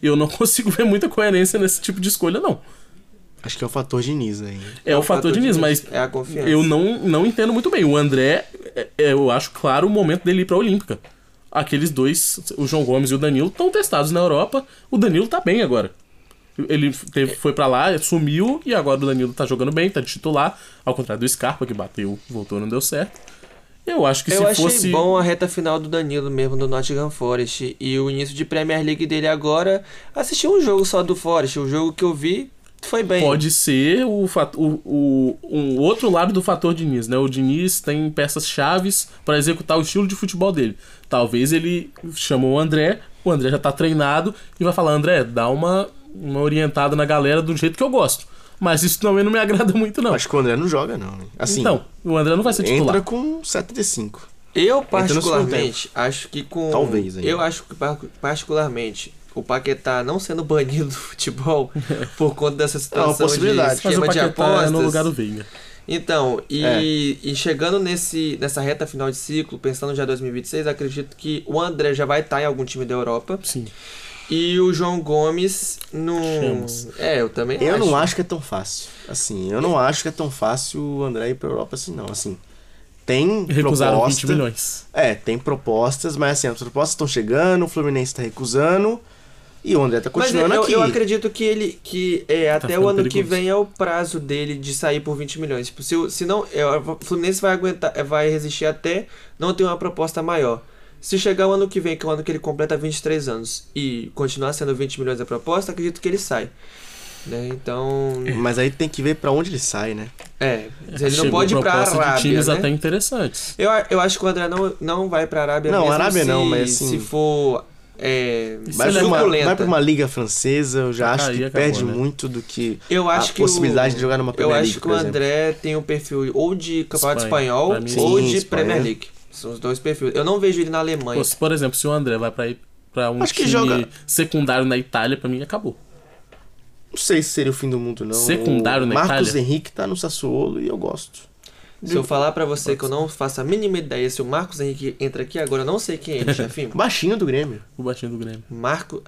Eu não <laughs> consigo ver muita coerência nesse tipo de escolha, não. Acho que é o fator Diniz aí. É, o fator Diniz, mas É a confiança. eu não, não entendo muito bem. O André, é- é, eu acho claro o momento dele ir pra Olímpica. Aqueles dois, o João Gomes e o Danilo, estão testados na Europa. O Danilo tá bem agora. Ele teve, foi pra lá, sumiu, e agora o Danilo tá jogando bem, tá de titular. Ao contrário do Scarpa, que bateu, voltou não deu certo. Eu acho que Eu se achei fosse. bom a reta final do Danilo mesmo, do Nottingham Forest. E o início de Premier League dele agora. Assisti um jogo só do Forest. O jogo que eu vi foi bem. Pode ser o, o, o um outro lado do fator Diniz, né? O Diniz tem peças chaves para executar o estilo de futebol dele. Talvez ele chamou o André, o André já tá treinado e vai falar: André, dá uma, uma orientada na galera do jeito que eu gosto. Mas isso também não me agrada muito, não. Acho que o André não joga, não. Assim, então, o André não vai ser titular. entra com 75. Eu, particularmente, acho que com. Talvez, ainda. Eu acho que, par- particularmente, o Paquetá não sendo banido do futebol <laughs> por conta dessa situação possibilidade. de esquema de apostas. é no lugar do Veiga. Então, e, É. e chegando nesse, nessa reta final de ciclo, pensando já em 2026, acredito que o André já vai estar em algum time da Europa. Sim. E o João Gomes no. Chamos. É, eu também Eu acho. não acho que é tão fácil. Assim, eu não acho que é tão fácil o André ir pra Europa assim, não. Assim, tem Recusaram proposta. 20 milhões. É, tem propostas, mas assim, as propostas estão chegando, o Fluminense tá recusando e o André tá Mas continuando eu, aqui. eu acredito que ele que é, até o ano que perigoso. vem é o prazo dele de sair por 20 milhões. Tipo, se, se não, é, o Fluminense vai aguentar, é, vai resistir até não ter uma proposta maior. Se chegar o ano que vem, que é o ano que ele completa 23 anos, e continuar sendo 20 milhões a proposta, acredito que ele sai. Né? Então, Mas aí tem que ver pra onde ele sai, né? é, ele não Chegou pode ir pra proposta de Arábia, times né? até interessantes. Eu, eu acho que o André não, não vai pra Arábia Não, mesmo Arábia se, não, mas assim- se for é, Vai pra, uma, vai pra uma liga francesa, eu já acho que acabou, perde né? muito do que Eu acho a que possibilidade o, de jogar numa Eu Premier acho League, que por o exemplo. André tem um perfil ou de campeonato espanhol mim, ou sim, de Espanha. Premier League. São os dois perfis. Eu não vejo ele na Alemanha. Pô, se, por exemplo, se o André vai pra ir pra um Acho que time joga- secundário na Itália, pra mim acabou. Não sei se seria o fim do mundo, não. Secundário o na Marcos Itália? Henrique tá no Sassuolo e eu gosto. Se eu falar pra você que eu não faço a mínima ideia se o Marcos Henrique entra aqui agora, eu não sei quem é ele, <laughs> chefinho. Baixinho do Grêmio. O baixinho do Grêmio. Marco.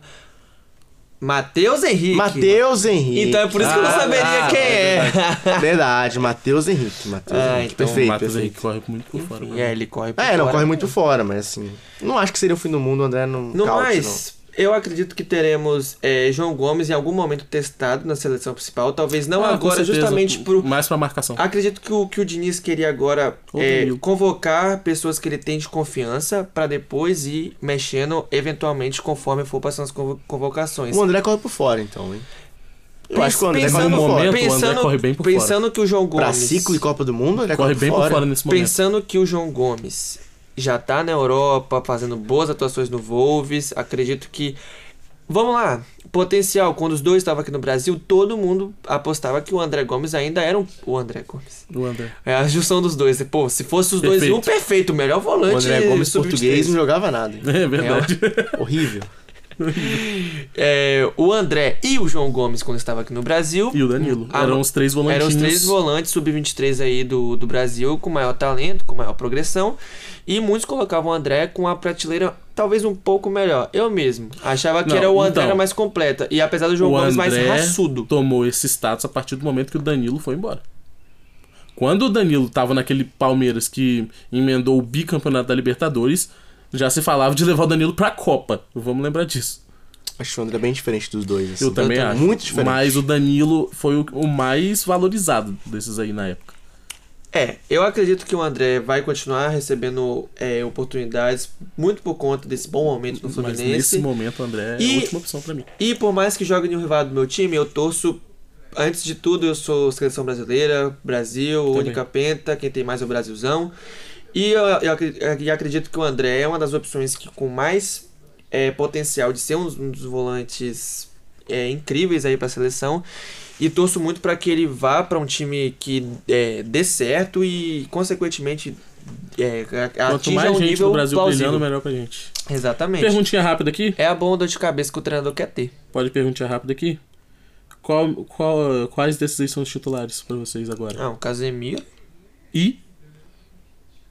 Matheus Henrique. Matheus Henrique. Então é por isso que eu não Ah, saberia ah, quem é. Verdade, Matheus Henrique. Matheus Ah, Henrique. então, perfeito, o Matheus perfeito. Henrique corre muito por fora. Enfim, é, ele corre por É, não, fora. corre muito fora, mas assim. Não acho que seria o fim do mundo o André não No caute, mais, eu acredito que teremos é, João Gomes em algum momento testado na seleção principal. Talvez não Ah, agora, certeza, justamente pro, Mais pra marcação. Acredito que o que o Diniz queria agora é convocar pessoas que ele tem de confiança pra depois ir mexendo eventualmente conforme for passando as convo- convocações. O André corre por fora, então, hein? Eu acho que o André corre pensando, por fora. momento, o André pensando, corre bem por fora. pensando que o João Gomes Pra ciclo e Copa do Mundo, o André corre bem por fora nesse momento. pensando que o João Gomes já tá na Europa fazendo boas atuações no Wolves, acredito que Vamos lá, potencial. Quando os dois estavam aqui no Brasil, todo mundo apostava que o André Gomes ainda era um. O André Gomes. O André. É a junção dos dois. Pô, se fosse os dois, Perfeito. um perfeito, o melhor O volante. André Gomes sub-23. português não jogava nada. É verdade. Horrível. É, o André e o João Gomes, quando estava aqui no Brasil. E o Danilo. Ah, eram os três volantes. Eram os três volantes sub-23 aí do, do Brasil, com maior talento, com maior progressão. E muitos colocavam o André com a prateleira talvez um pouco melhor. Eu mesmo achava que Não, era o André então, era mais completa. E apesar do João o Gomes mais André raçudo. tomou esse status a partir do momento que o Danilo foi embora. Quando o Danilo tava naquele Palmeiras que emendou o bicampeonato da Libertadores, já se falava de levar o Danilo pra Copa. Vamos lembrar disso. Acho o André bem diferente dos dois. assim. Eu também também. acho. Muito diferente. Mas o Danilo foi o, o mais valorizado desses aí na época. É, eu acredito que o André vai continuar recebendo é, oportunidades muito por conta desse bom momento no Mas Fluminense. nesse momento o André é E- a última opção pra mim. E por mais que jogue no rival do meu time, eu torço. Antes de tudo, eu sou seleção brasileira, Brasil, Também. única penta, quem tem mais é o Brasilzão. E eu, eu acre- e acredito que o André é uma das opções que com mais é, potencial de ser um dos, um dos volantes é, incríveis aí para a seleção. E torço muito para que ele vá para um time que é, dê certo e, consequentemente, é, Quanto mais um gente nível no Brasil plausível. brilhando, melhor pra gente. Exatamente. Perguntinha rápida aqui. É a bomba dor de cabeça que o treinador quer ter. Pode perguntinha rápida aqui. Qual, qual, quais desses aí são os titulares pra vocês agora? Ah, o Casemiro, E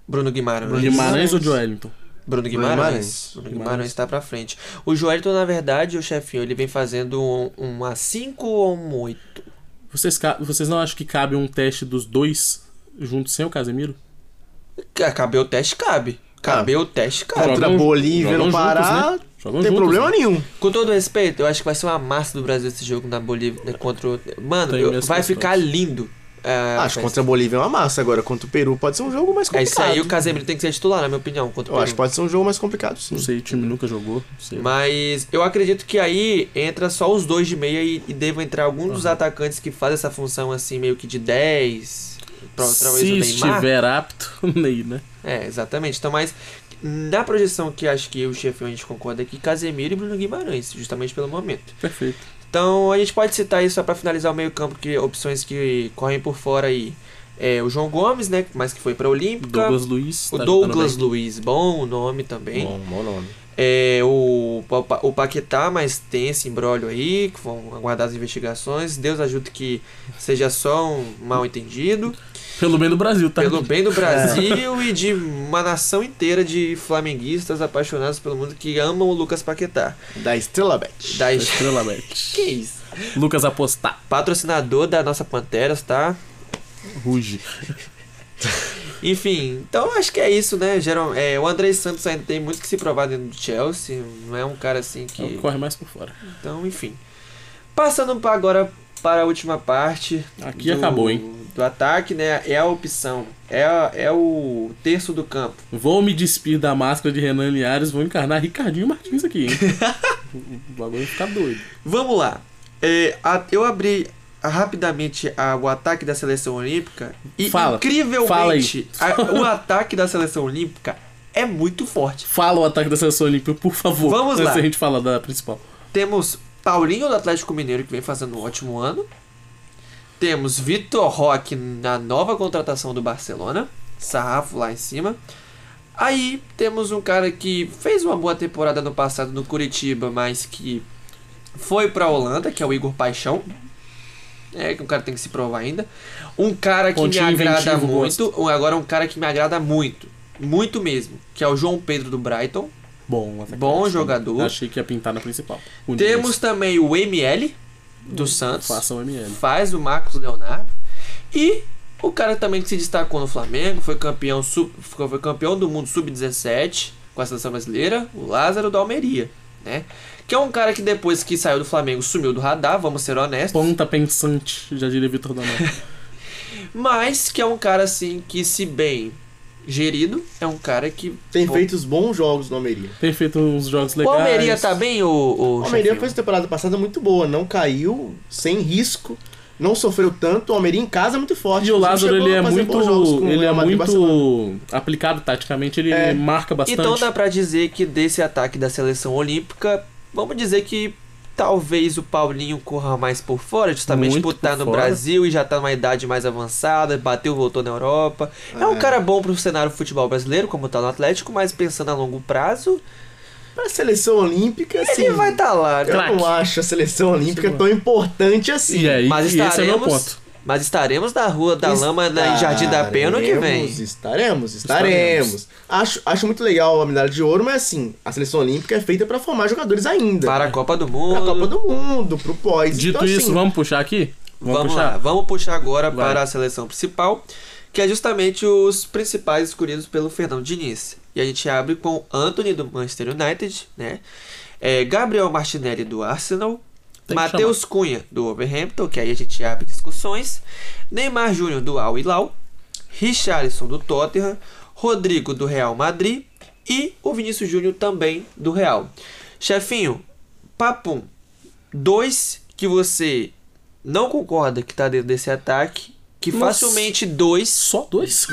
Bruno Guimarães. Guimarães ou Joelinton? Bruno Guimarães. Guimarães. Bruno Guimarães está pra frente. O Joelito, na verdade, o chefinho, ele vem fazendo um, uma 5 ou um 8. Vocês, vocês não acham que cabe um teste dos dois juntos sem o Casemiro? Cabe o teste, cabe. Cabe o teste, cabe. Contra Jogam- Bolívia no juntos, Pará, né? Não tem juntos, problema né? nenhum. Com todo respeito, eu acho que vai ser uma massa do Brasil esse jogo na Bolívia né, contra o... Mano, eu- vai questões. ficar lindo. É, Acho que contra a Bolívia é uma massa. Agora, contra o Peru pode ser um jogo mais ser- É complicado. isso aí, o Casemiro tem que ser titular, na minha opinião, contra o Eu Peru. acho que pode ser um jogo mais complicado, sim. Não sei, o time nunca jogou. Mas eu acredito que aí entra só os dois de meia e, e deva entrar alguns dos atacantes que fazem essa função assim, meio que de 10. Pra outra vez Se o Neymar. estiver apto, <laughs> Ney, né? É, exatamente. Então, mas na projeção que acho que eu e o chefe a gente concorda aqui, Casemiro e Bruno Guimarães, justamente pelo momento. Perfeito. Então a gente pode citar isso só pra finalizar o meio-campo, que opções que correm por fora aí. é, o João Gomes, né? Mas que foi pra Olímpica. Douglas Luiz. o tá Douglas Luiz, bom nome também. Bom, bom nome. É, o, o Paquetá, mas tem esse embrólio aí, que vão aguardar as investigações. Deus ajude que seja só um mal entendido. Pelo bem do Brasil, tá? Pelo bem do Brasil e de uma nação inteira de flamenguistas apaixonados pelo mundo que amam o Lucas Paquetá. Da Estrela Bet. Da Estrela Bet. <laughs> Que isso? Lucas Apostar. Patrocinador da nossa Panteras, tá? Ruge. <laughs> Enfim, então acho que é isso, né? Geral, é, o André Santos ainda tem muito que se provar dentro do Chelsea. Não é um cara assim que. Corre mais por fora. Então, enfim. Passando agora para a última parte. Aqui acabou, hein? Do ataque, né? É a opção. É, a- é o terço do campo. Vou me despir da máscara de Renan Liares, vou encarnar Ricardinho Martins aqui, hein? <laughs> o bagulho vai ficar doido. Vamos lá. É, a- eu abri rapidamente a- o ataque da seleção olímpica e Fala. incrivelmente Fala a- o ataque da seleção olímpica é muito forte. Fala o ataque da seleção olímpica, por favor. Vamos lá. da gente falar da principal. Temos Paulinho do Atlético Mineiro que vem fazendo um ótimo ano. Temos Vitor Roque na nova contratação do Barcelona, sarrafo lá em cima. Aí temos um cara que fez uma boa temporada no passado no Curitiba, mas que foi pra Holanda, que é o Igor Paixão. É, que um cara tem que se provar ainda. Um cara que Pontinho me agrada muito, um- agora um cara que me agrada muito, muito mesmo, que é o João Pedro do Brighton. Bom. Bom jogador. Achei que ia pintar na principal. O Temos também o ML do Santos. Faça o ML. Faz o Marcos Leonardo. E o cara também que se destacou no Flamengo, foi campeão, sub, foi campeão do mundo sub-17 com a seleção brasileira, o Lázaro do Almeria, né? Que é um cara que depois que saiu do Flamengo sumiu do radar, vamos ser honestos. Ponta pensante, já diria Vitor Danão. <laughs> Mas que é um cara assim que, se bem gerido, é um cara que. Tem Bom, feito os bons jogos no Almeria. Tem feito uns jogos O legais. Almeria tá bem, o, o, O Almeria fez a temporada passada muito boa, não caiu, sem risco, não sofreu tanto. O Almeria em casa é muito forte. E o Lázaro, chegou ele é muito, o ele é Real Madrid Barcelona. muito aplicado taticamente, ele É. marca bastante. Então dá pra dizer que desse ataque da seleção olímpica, vamos dizer que talvez o Paulinho corra mais por fora, justamente Muito por estar por no fora. Brasil e já tá numa idade mais avançada, bateu, voltou na Europa. É, um cara bom pro cenário do futebol brasileiro, como tá no Atlético, mas pensando a longo prazo, Pra seleção olímpica, assim, ele vai estar tá lá. né? eu não acho a seleção olímpica tão importante assim. E aí, Mas e esse é o meu estaremos, ponto. Mas estaremos na Rua da Lama na, em Jardim da Penha no que vem. Estaremos, Estaremos, estaremos. Acho, acho muito legal a medalha de ouro, mas assim, a seleção olímpica é feita pra formar jogadores ainda. Para a Copa do Mundo. Pra Copa do Mundo, pro pós. Dito Então, isso, assim, vamos puxar aqui? Vamos, puxar? lá, vamos puxar agora Vai. para a seleção principal, que é justamente os principais escolhidos pelo Fernando Diniz. E a gente abre com Anthony do Manchester United, né? É, Gabriel Martinelli do Arsenal, Matheus Cunha do Wolverhampton, que aí a gente abre discussões, Neymar Júnior do Al Hilal, Richarlison do Tottenham, Rodrigo do Real Madrid e o Vinícius Júnior também do Real. Chefinho, papum, dois que você não concorda que tá dentro desse ataque, que Nossa. facilmente dois, Só dois?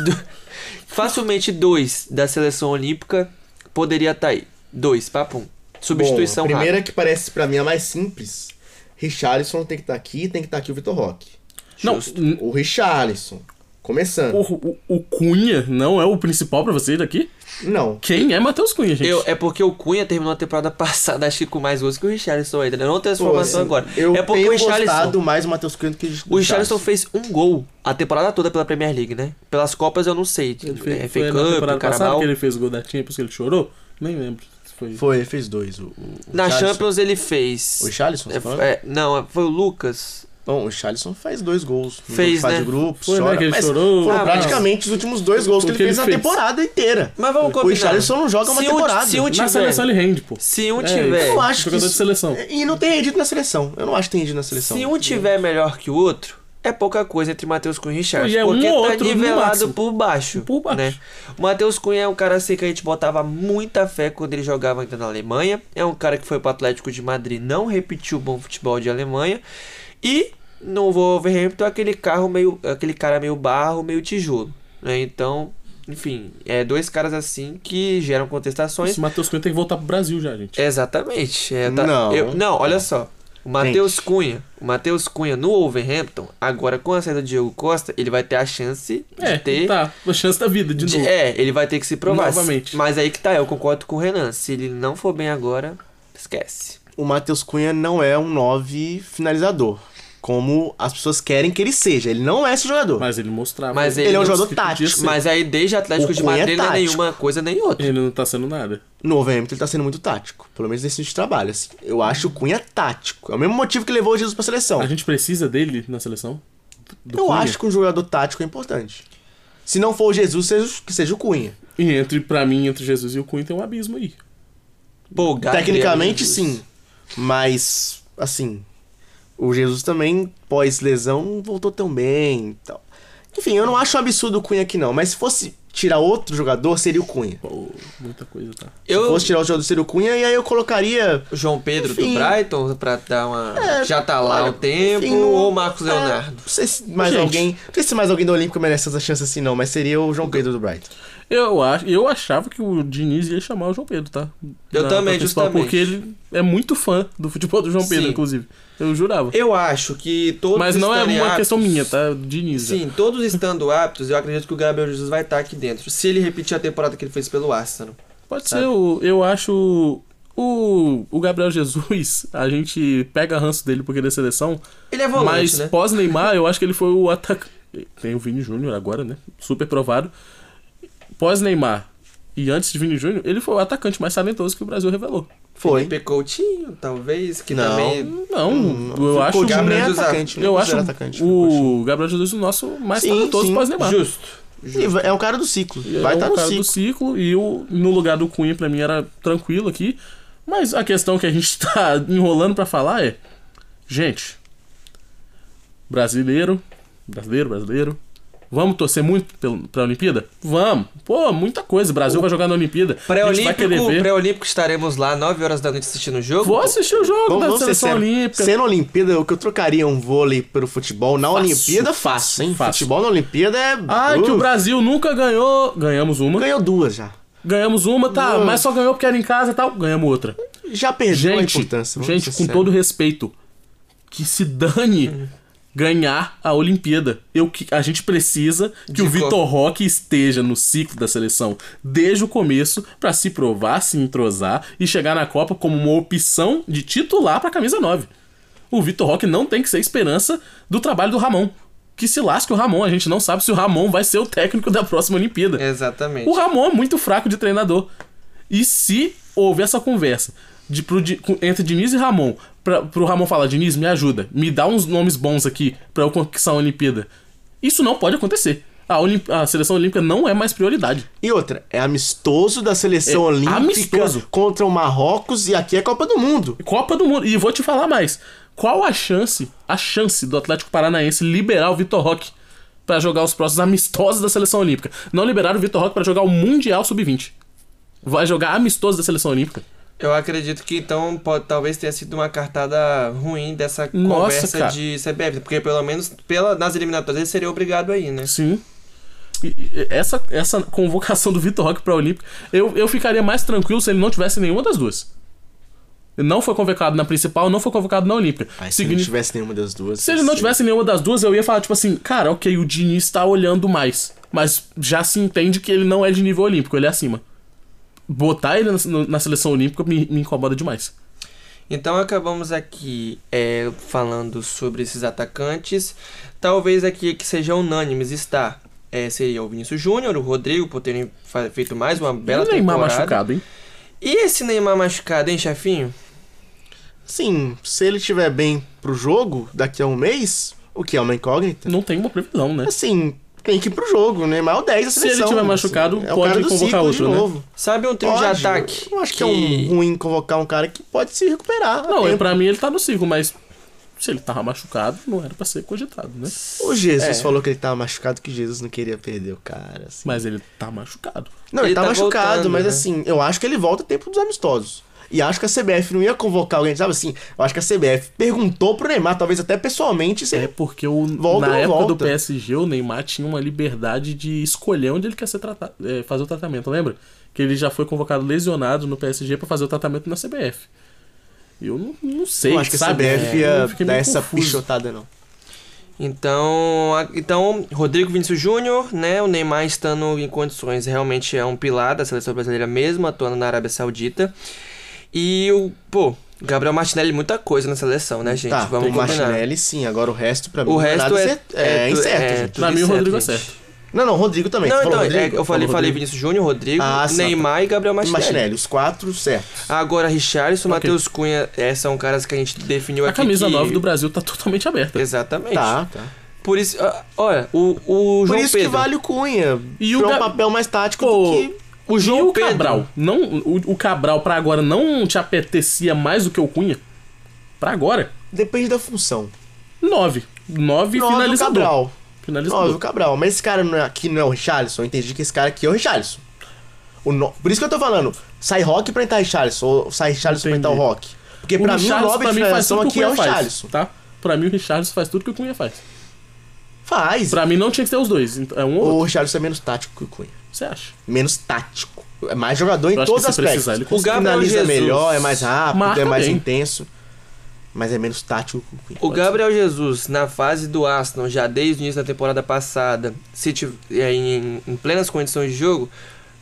<laughs> facilmente dois da seleção olímpica poderia estar aí. Dois, papum. Substituição Bom, a primeira rápida. que parece pra mim a mais simples. Richarlison tem que estar aqui, tem que estar aqui o Vitor Roque. Não, Justo. O Richarlison, começando. o, o, o Cunha não é o principal pra vocês daqui? Não. Quem é Matheus Cunha, gente? Eu, é porque o Cunha terminou a temporada <laughs> passada, acho que com mais gols que o Richarlison ainda. né? Não tenho essa Pô, informação assim, agora. Eu é porque tenho o Richarlison. gostado mais do Matheus Cunha do que do O Richarlison fez um gol a temporada toda pela Premier League, né? Pelas Copas eu não sei. Ele fez, é, foi na Cup, temporada passada Carabao. que ele fez o gol da Champions que ele chorou? Nem lembro. Foi. Foi, ele fez dois. O, o, o Na Richarlison. Champions ele fez. O Richarlison, É, é, não, foi o Lucas. Bom, o Richarlison faz dois gols. Fez, de fase né? de grupos, Foi, né, chora, que ele mas chorou. Foram Ah, praticamente os últimos dois gols que O ele que fez ele na fez. temporada inteira. Mas vamos O combinar. Richarlison não joga uma Se um- temporada. se um Na tiver- seleção ele rende, pô. Se um É, tiver. Eu não acho que Jogador de isso- seleção. E não tem rendido na seleção. Eu não acho que tem rendido na seleção. Se um tiver melhor que o outro, é pouca coisa entre Matheus Cunha e Richard. É um porque ou tá nivelado por baixo. Por baixo. Né? O Matheus Cunha é um cara assim que a gente botava muita fé quando ele jogava ainda na Alemanha. É um cara que foi pro Atlético de Madrid, não repetiu o bom futebol de Alemanha. E no Wolverhampton aquele carro meio. aquele cara meio barro, meio tijolo. Né? Então. Enfim, é dois caras assim que geram contestações. Esse Matheus Cunha tem que voltar pro Brasil já, gente. Exatamente. É, tá- Não. eu- não, olha só. O Matheus Cunha. O Matheus Cunha no Wolverhampton, agora com a saída do Diego Costa, ele vai ter a chance de É, ter. tá. A chance da vida, de, de- novo. é, ele vai ter que se provar. Novamente. Mas aí que tá, eu concordo com o Renan. Se ele não for bem agora, esquece. O Matheus Cunha não é um 9 finalizador. Como as pessoas querem que ele seja. Ele não é esse jogador. Mas ele mostrava. Mas ele é um jogador tático. Mas aí desde Atlético O de é Madrid não é nenhuma coisa nem outra. Ele não tá sendo nada. No Wolverhampton ele tá sendo muito tático. Pelo menos nesse tipo de trabalho. assim. Eu acho o Cunha tático. É o mesmo motivo que levou o Jesus pra seleção. A gente precisa dele na seleção? Do Eu Cunha? acho que um jogador tático é importante. Se não for o Jesus, seja, que seja o Cunha. E entre, pra mim, entre Jesus e o Cunha tem um abismo aí. Pô, Tecnicamente, sim. Mas, assim, o Jesus também, pós-lesão, não voltou tão bem e tal. Enfim, eu não acho um absurdo o Cunha aqui, não. Mas se fosse tirar outro jogador, seria o Cunha. Pô, muita coisa, tá. Se Eu, fosse tirar outro jogador, seria o Cunha. E aí eu colocaria... o João Pedro Enfim. do Brighton, pra dar uma. É, já tá lá olha, o tempo, enfim, ou o Marcos é, Leonardo. Não sei se mais Gente. alguém... Não sei se mais alguém do Olímpico merece essa chance assim, não. Mas seria o João Pedro do Brighton. Eu, acho, eu achava que o Diniz ia chamar o João Pedro, tá? Eu Na- também, justamente. Porque ele é muito fã do futebol do João Pedro, Sim. inclusive. Eu jurava. Eu acho que todos Mas não é uma questão aptos- minha, tá? Diniz. Sim, todos estando aptos, eu acredito que o Gabriel Jesus vai estar aqui dentro. Se ele repetir a temporada que ele fez pelo Arsenal. Pode sabe? ser, o, eu acho. O, o Gabriel Jesus, a gente pega ranço dele porque ele é seleção. Ele é volante, mas né? pós-Neymar, eu acho que ele foi o atacante. Tem o Vini Júnior agora, né? Super provado. Pós-Neymar e antes de Vini Júnior, ele foi o atacante mais talentoso que o Brasil revelou. Foi. Felipe Coutinho, talvez, que Não. também... Não, Hum, eu acho. o Gabriel Gabriel é Jesus- atacante. Eu não acho considero atacante, o Gabriel Jesus o nosso mais Sim, talentoso sim. pós-Neymar. Justo. E É um cara do ciclo. É Vai o estar no cara ciclo. do ciclo e o, no lugar do Cunha pra mim era tranquilo aqui. Mas a questão que a gente <laughs> tá enrolando pra falar é, gente, brasileiro, brasileiro, brasileiro, vamos torcer muito pra Olimpíada? Vamos. Pô, muita coisa. O Brasil vai jogar na Olimpíada. A Pré-olímpico, pré-olímpico estaremos lá 9 horas da noite assistindo o jogo. Vou assistir o jogo Vamos, da vamos ser seleção olímpica. Sendo Olimpíada, o que eu trocaria um vôlei pelo futebol na Fácil, Olimpíada, fácil, hein? fácil. Futebol na Olimpíada é. Ah, que o Uf, Brasil nunca ganhou. Ganhamos uma. ganhou duas já. Ganhamos uma, tá. Não. Mas só ganhou porque era em casa e tal. Ganhamos outra. Já perdeu a Gente, importância. vamos gente, com sérios. todo respeito, que se dane ganhar a Olimpíada. Eu, que- a gente precisa que De o co- Vitor Roque esteja no ciclo da seleção desde o começo pra se provar, se entrosar e chegar na Copa como uma opção de titular pra camisa 9. O Vitor Roque não tem que ser esperança do trabalho do Ramon. Que se lasque o Ramon, a gente não sabe se o Ramon vai ser o técnico da próxima Olimpíada. Exatamente. O Ramon é muito fraco de treinador. E se houve essa conversa de, pro, com- entre Diniz e Ramon, pra, pro Ramon falar, Diniz, me ajuda, me dá uns nomes bons aqui pra eu conquistar a Olimpíada. Isso não pode acontecer. A, Olimp- a seleção olímpica não é mais prioridade. E outra, é amistoso da seleção É olímpica amistoso. contra o Marrocos e aqui é Copa do Mundo. Copa do Mundo. E vou te falar mais. Qual a chance, a chance do Atlético Paranaense liberar o Vitor Roque pra jogar os próximos amistosos da seleção olímpica? Não liberaram o Vitor Roque pra jogar o Mundial Sub-20. Vai jogar amistoso da seleção olímpica. Eu acredito que então pode, talvez tenha sido uma cartada ruim dessa Nossa, conversa cara. de CBF, porque pelo menos pela, nas eliminatórias ele seria obrigado aí, né? Sim. E- essa, essa convocação do Vitor Roque pra Olímpica, eu, eu ficaria mais tranquilo se ele não tivesse nenhuma das duas. Ele não foi convocado na principal, não foi convocado na Olímpica. Mas se não Signi- tivesse nenhuma das duas. se ele não tivesse nenhuma das duas, eu ia falar, tipo assim, cara, ok, o Diniz tá olhando mais. Mas já se entende que ele não é de nível olímpico, ele é acima. Botar ele na, seleção olímpica me, me incomoda demais. Então acabamos aqui é, falando sobre esses atacantes. Talvez aqui que sejam unânimes está. É, seria o Vinícius Júnior, o Rodrigo, por terem feito mais uma bela e o Neymar temporada. machucado, hein? E esse Neymar machucado, hein, chefinho? Sim, se ele estiver bem pro jogo daqui a um mês, o que é uma incógnita, Não tem uma previsão, né? assim, tem que ir pro jogo, né? Mas é o 10 da Se ele seleção. tiver assim, machucado, é o pode convocar de outro, né? novo. Sabe um trio de Pode. ataque? Eu acho que... é um ruim convocar um cara que pode se recuperar. Não, é é, pra mim ele tá no ciclo, mas se ele tava machucado, não era pra ser cogitado, né? O Jesus É. falou que ele tava machucado, que Jesus não queria perder o cara. assim. Mas ele tá machucado. Não, ele, Ele tá, tá machucado, voltando, mas né? assim, eu acho que ele volta tempo dos amistosos. E acho que a CBF não ia convocar alguém, sabe assim? Eu acho que a CBF perguntou pro Neymar, talvez até pessoalmente, se É porque o, Volta na época do volta? PSG, o Neymar tinha uma liberdade de escolher onde ele quer ser tratado, é, fazer o tratamento, lembra? Que ele já foi convocado lesionado no PSG pra fazer o tratamento na CBF. Eu não, não sei, Eu acho que a sabe? CBF É, ia dar essa confuso. pichotada, não. Então, a- então, Rodrigo Vinícius Júnior, né? O Neymar estando em condições realmente é um pilar da seleção brasileira mesmo, atuando na Arábia Saudita. E o, pô, Gabriel Martinelli muita coisa na seleção, né, gente? tá, Vamos o combinar. Martinelli sim, agora o resto pra mim O resto é, cer- é, tu- incerto. é, gente. Pra mim, o Rodrigo é certo. Não, não, Rodrigo também. Não, então, é, Rodrigo? eu falei, falei. Vinícius Júnior, Rodrigo, Ah, Neymar e Gabriel Martinelli. Martinelli, os quatro certos. Agora, Richarlison, Ok. Matheus Cunha, é, são caras que a gente definiu A aqui camisa que... 9 do Brasil tá totalmente aberta. Exatamente. Tá, tá. Por isso, olha, o, o Por João isso Pedro... que vale o Cunha. E o o um Ga- papel mais tático Pô, do que... O e João o Pedro... Cabral? Não, o, o Cabral pra agora não te apetecia mais do que o Cunha? Pra agora? Depende da função. 9. 9 Nove o finalizador. Cabral. Finalizador. Nove o Cabral. Mas esse cara não é- aqui não é o Richarlison. Eu entendi que esse cara aqui é o Richarlison. O no... Por isso que eu tô falando. Sai Rock pra entrar Richarlison. Ou sai Richarlison pra entrar o Entendi. Rock. Porque pra mim o nove de finalização aqui é o Richarlison. Tá? Pra mim, o Richarlison faz tudo que o Cunha faz. Faz. Pra mim, não tinha que ter os dois. então, É um ou outro. O Richarlison é menos tático que o Cunha. Você acha? Menos tático. É mais jogador em Eu acho todos os se aspectos. precisar, ele O. Gabriel Finaliza Jesus melhor, é mais rápido, marca é mais bem. intenso. Mas é menos tático que o Cunha. O Gabriel Jesus, na fase do Arsenal, já desde o início da temporada passada, se tiv- é, em, em plenas condições de jogo,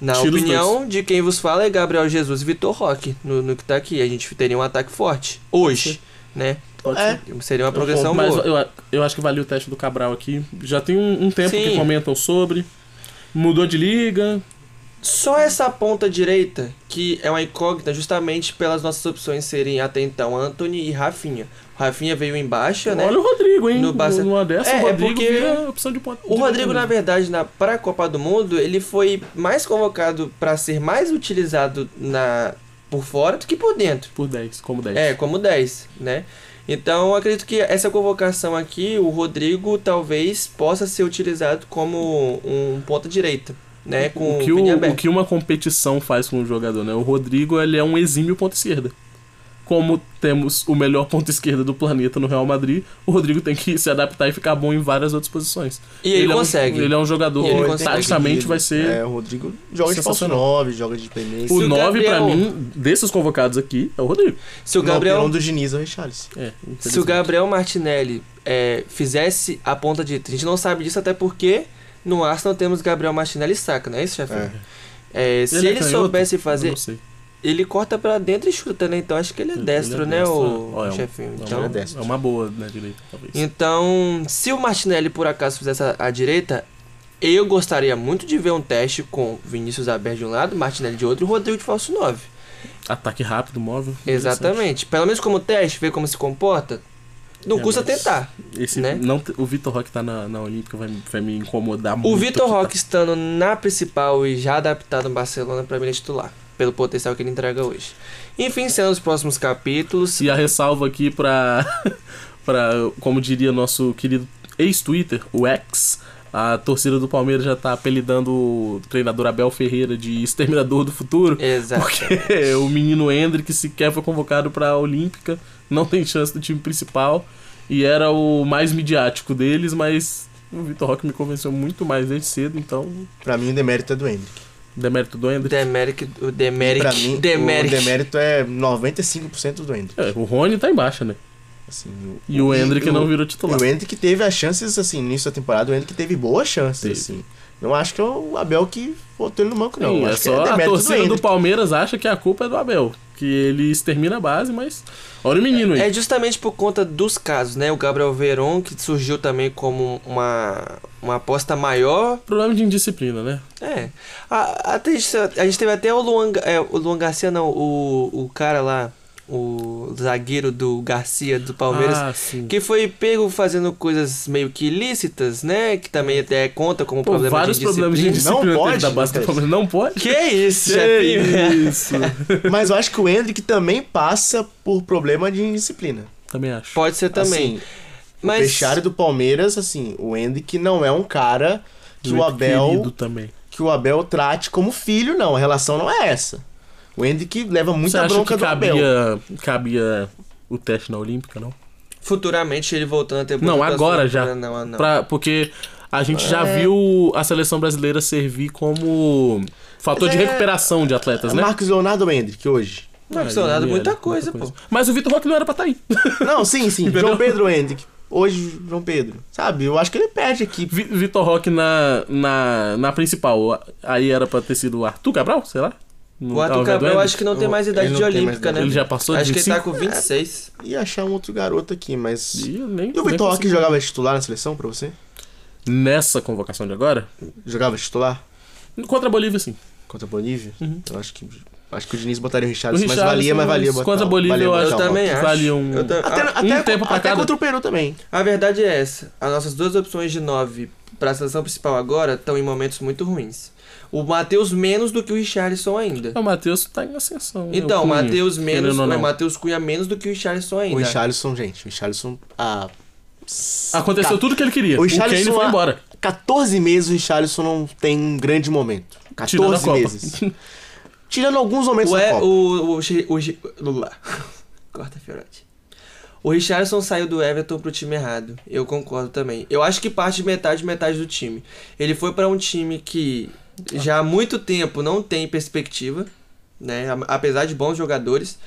na Tira opinião de quem vos fala é Gabriel Jesus e Vitor Roque, no, no que tá aqui. A gente teria um ataque forte. Hoje, né? Pode É. ser. Seria uma progressão Mas boa. eu, eu acho que valia o teste do Cabral aqui. Já tem um, um tempo Sim. que comentam sobre. Mudou de liga. Só essa ponta direita, que é uma incógnita justamente pelas nossas opções serem até então Anthony e Rafinha. O Rafinha veio em baixa, né? Olha o Rodrigo, hein? No Barça- Numa dessa, É, o é Rodrigo porque vira opção de ponta. O de Rodrigo, na verdade, na, para a Copa do Mundo, ele foi mais convocado para ser mais utilizado na por fora do que por dentro. Por 10, como 10. É, como 10, né? Então, eu acredito que essa convocação aqui, o Rodrigo talvez possa ser utilizado como um ponta direita, né? Com o, que o o, que uma competição faz com o jogador, né? O Rodrigo, ele é um exímio ponta esquerda. Como temos o melhor ponta esquerda do planeta no Real Madrid, o Rodrigo tem que se adaptar e ficar bom em várias outras posições. E ele, é um- consegue. ele é um jogador ele que consegue. taticamente vai ser É, o Rodrigo joga de falso Sensacional. 9, joga de playmaker. O Se o 9, pra Gabriel- mim, desses convocados aqui, é o Rodrigo. Se o Gabriel, opinião do Diniz é o Richarlison. É, se o. Gabriel Martinelli é, fizesse a ponta direita, a gente não sabe disso até porque no Arsenal temos Gabriel Martinelli e Saka, não é isso, chefe? É. É, se Ele é ele, canhoto? soubesse Eu fazer, não sei. Ele corta pra dentro e chuta, né? Então acho que ele é Ele- destro, ele é né, destro, o, ó, é um- chefinho. É Então, uma, é destro. é uma boa na direita, talvez. então, se o Martinelli por acaso fizesse a, a direita, eu gostaria muito de ver um teste com Vinícius aberto de um lado, Martinelli de outro e o Rodrigo de falso 9. Ataque rápido, móvel. Exatamente. Pelo menos como teste, ver como se comporta. Não É, custa tentar. Esse, né? não, o Vitor Roque tá na, na Olímpica, vai, vai me incomodar muito. O Vitor tá? Roque estando na principal e já adaptado no Barcelona, pra mim é titular. Pelo potencial que ele entrega hoje. Enfim, sendo os próximos capítulos. E a ressalva aqui pra, <laughs> pra como diria nosso querido ex-Twitter, o X, a torcida do Palmeiras já tá apelidando o treinador Abel Ferreira de Exterminador do Futuro. Exato. Porque <laughs> o menino Hendrick sequer foi convocado pra Olímpica, não tem chance do time principal e era o mais midiático deles, mas o Vitor Roque me convenceu muito mais desde cedo, então Pra mim, o demérito é do Hendrick. Demérito do Hendrick. Demeric, o Demeric, Pra mim, Demeric. o demérito é 95% do Hendrick. É, o Rony tá embaixo, né? Assim, E o Hendrick não virou titular. O Hendrick teve as chances, assim, no início da temporada, o Hendrick teve boas chances, Teve. assim. Não acho que é o Abel que botou ele no banco, não. Sim, é acho que só a demérito torcida do, Hendrick. Palmeiras acha que a culpa é do Abel. Que ele extermina a base, mas. Olha o menino aí. É justamente por conta dos casos, né? O Gabriel Veron, que surgiu também como uma, uma aposta maior. Problema de indisciplina, né? É. A, até, a gente- a gente teve até o Luan, é, o Luan Garcia, não, o, o cara lá, o zagueiro do Garcia do Palmeiras. Ah. Que foi pego fazendo coisas meio que ilícitas, né? Que também até conta como Pô, problema vários de problemas de disciplina. indisciplina Não pode, da base do Lucas. Palmeiras. Não pode? Que isso, Que isso? <laughs> Mas eu acho que o Hendrick também passa por problema de indisciplina. Também acho. Pode ser também. Assim, Mas O vestiário do Palmeiras, assim, o Hendrick não é um cara que o Abel que o Abel trate como filho, não. A relação não é essa. O Hendrick leva Você muita acha bronca que do Abel. cabia, cabia o teste na Olímpica, não? futuramente ele voltando a ter Não, agora já. Não, não. Pra, porque a gente já viu a seleção brasileira servir como fator Mas de é- recuperação de atletas, né? Marcos Leonardo ou Hendrick hoje? É nada, ele muita era, coisa, pô. Mas o Vitor Roque não era pra estar aí. Não, sim, sim. <laughs> João Pedro Hendrick. Hoje, João Pedro. Sabe, eu acho que ele perde aqui. Vi- Vitor Roque na, na, na principal. Aí era pra ter sido o Arthur Cabral, sei lá? Não O Arthur Cabral ele? acho que não tem mais idade de olímpica, né? Ele já passou de Acho que ele tá 25? com 26. Ia achar um outro garoto aqui, mas. Ih, eu nem- E o Vitor Roque jogava titular na seleção pra você? Nessa convocação de agora? Jogava titular? Contra a Bolívia, sim. Contra a Bolívia? Uhum. Eu acho que. Acho que o Diniz botaria o Richarlison, mas valia, mas valia botar. Contra a Bolívia, valia eu acho Eu também acho. Valia um- Eu ta- Até, até, tempo pra até cada. contra o Peru também. a verdade é essa. As nossas duas opções de 9 pra seleção principal agora estão em momentos muito ruins. O Matheus menos do que o Richarlison ainda. O Matheus tá em ascensão. né? Então, O o Matheus menos, querendo ou o não. Matheus Cunha menos do que o Richarlison ainda. O Richarlison, gente, o Richarlison. Ah, Aconteceu Ca- tudo que ele queria. O O, Kane foi embora. 14 meses o Richarlison não tem um grande momento. Tirando a 14 Copa. meses. <laughs> Tirando alguns momentos O, da é, Copa. o, o, o, Lula. <laughs> Corta, Fioretti. O Richardson saiu do Everton pro time errado. Eu concordo também. Eu acho que parte de metade, metade do time. Ele foi pra um time que já há muito tempo não tem perspectiva, né? Apesar de bons jogadores.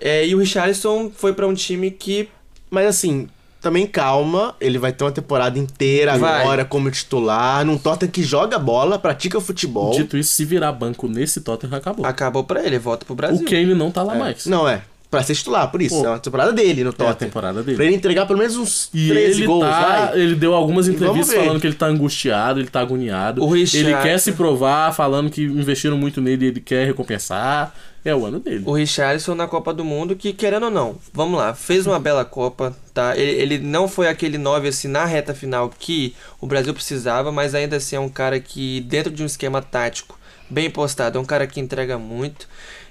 É, e o Richardson foi pra um time que Mas assim, também calma, ele vai ter uma temporada inteira Vai. agora como titular, num Tottenham que joga bola, pratica futebol. Dito isso, se virar banco nesse Tottenham, acabou. acabou pra ele, volta pro O Brasil. Kane não tá lá mais. Não é, pra ser titular, por isso, Pô. é uma temporada dele no é a Tottenham. temporada Pra dele. ele entregar pelo menos uns E 13 ele gols, tá, vai. ele deu algumas entrevistas falando que ele tá angustiado, ele tá agoniado. O Richard- Ele quer se provar, falando que investiram muito nele e ele quer recompensar. É o ano dele. O Richarlison na Copa do Mundo, que querendo ou não, vamos lá, fez uma bela Copa, tá? Ele, ele não foi aquele 9 assim na reta final que o Brasil precisava, mas ainda assim é um cara que, dentro de um esquema tático bem postado, é um cara que entrega muito.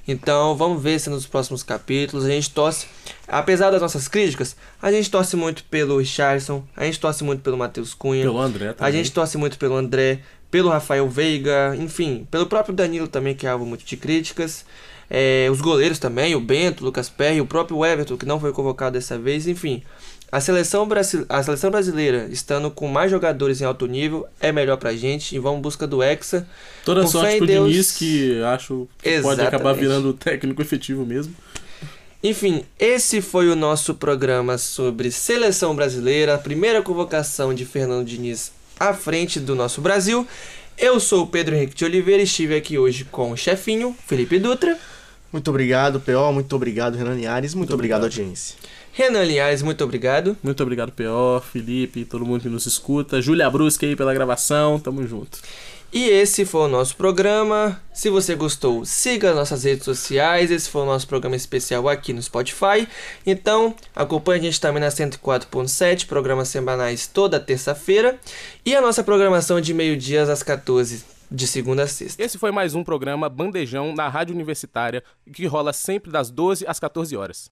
Então vamos ver se nos próximos capítulos a gente torce. Apesar das nossas críticas, a gente torce muito pelo Richarlison, a gente torce muito pelo Matheus Cunha. Pelo André A também. gente torce muito pelo André, pelo Rafael Veiga, enfim, pelo próprio Danilo também, que é alvo muito de críticas. É, os goleiros também, o Bento, o Lucas Perry, o próprio Everton, que não foi convocado dessa vez, enfim. A seleção, a seleção brasileira, estando com mais jogadores em alto nível, é melhor pra gente e vamos em busca do Hexa. Toda com sorte pro Deus- Diniz, que acho que pode acabar Exatamente. virando <laughs> técnico efetivo mesmo. Enfim, esse foi o nosso programa sobre seleção brasileira, a primeira convocação de Fernando Diniz à frente do nosso Brasil. Eu sou o Pedro Henrique de Oliveira e estive aqui hoje com o chefinho, Felipe Dutra. Muito obrigado, PO, muito obrigado, Renan Liares, muito, obrigado, audiência. Renan Linhares, muito obrigado. Muito obrigado, P.O., Felipe, todo mundo que nos escuta. Júlia Brusque aí pela gravação, tamo junto. E esse foi o nosso programa. Se você gostou, siga as nossas redes sociais. Esse foi o nosso programa especial aqui no Spotify. Então, acompanhe a gente também na 104.7, programas semanais toda terça-feira. E a nossa programação de meio-dia às 14, de segunda a sexta. Esse foi mais um programa Bandejão na Rádio Universitária, que rola sempre das 12 às 14 horas.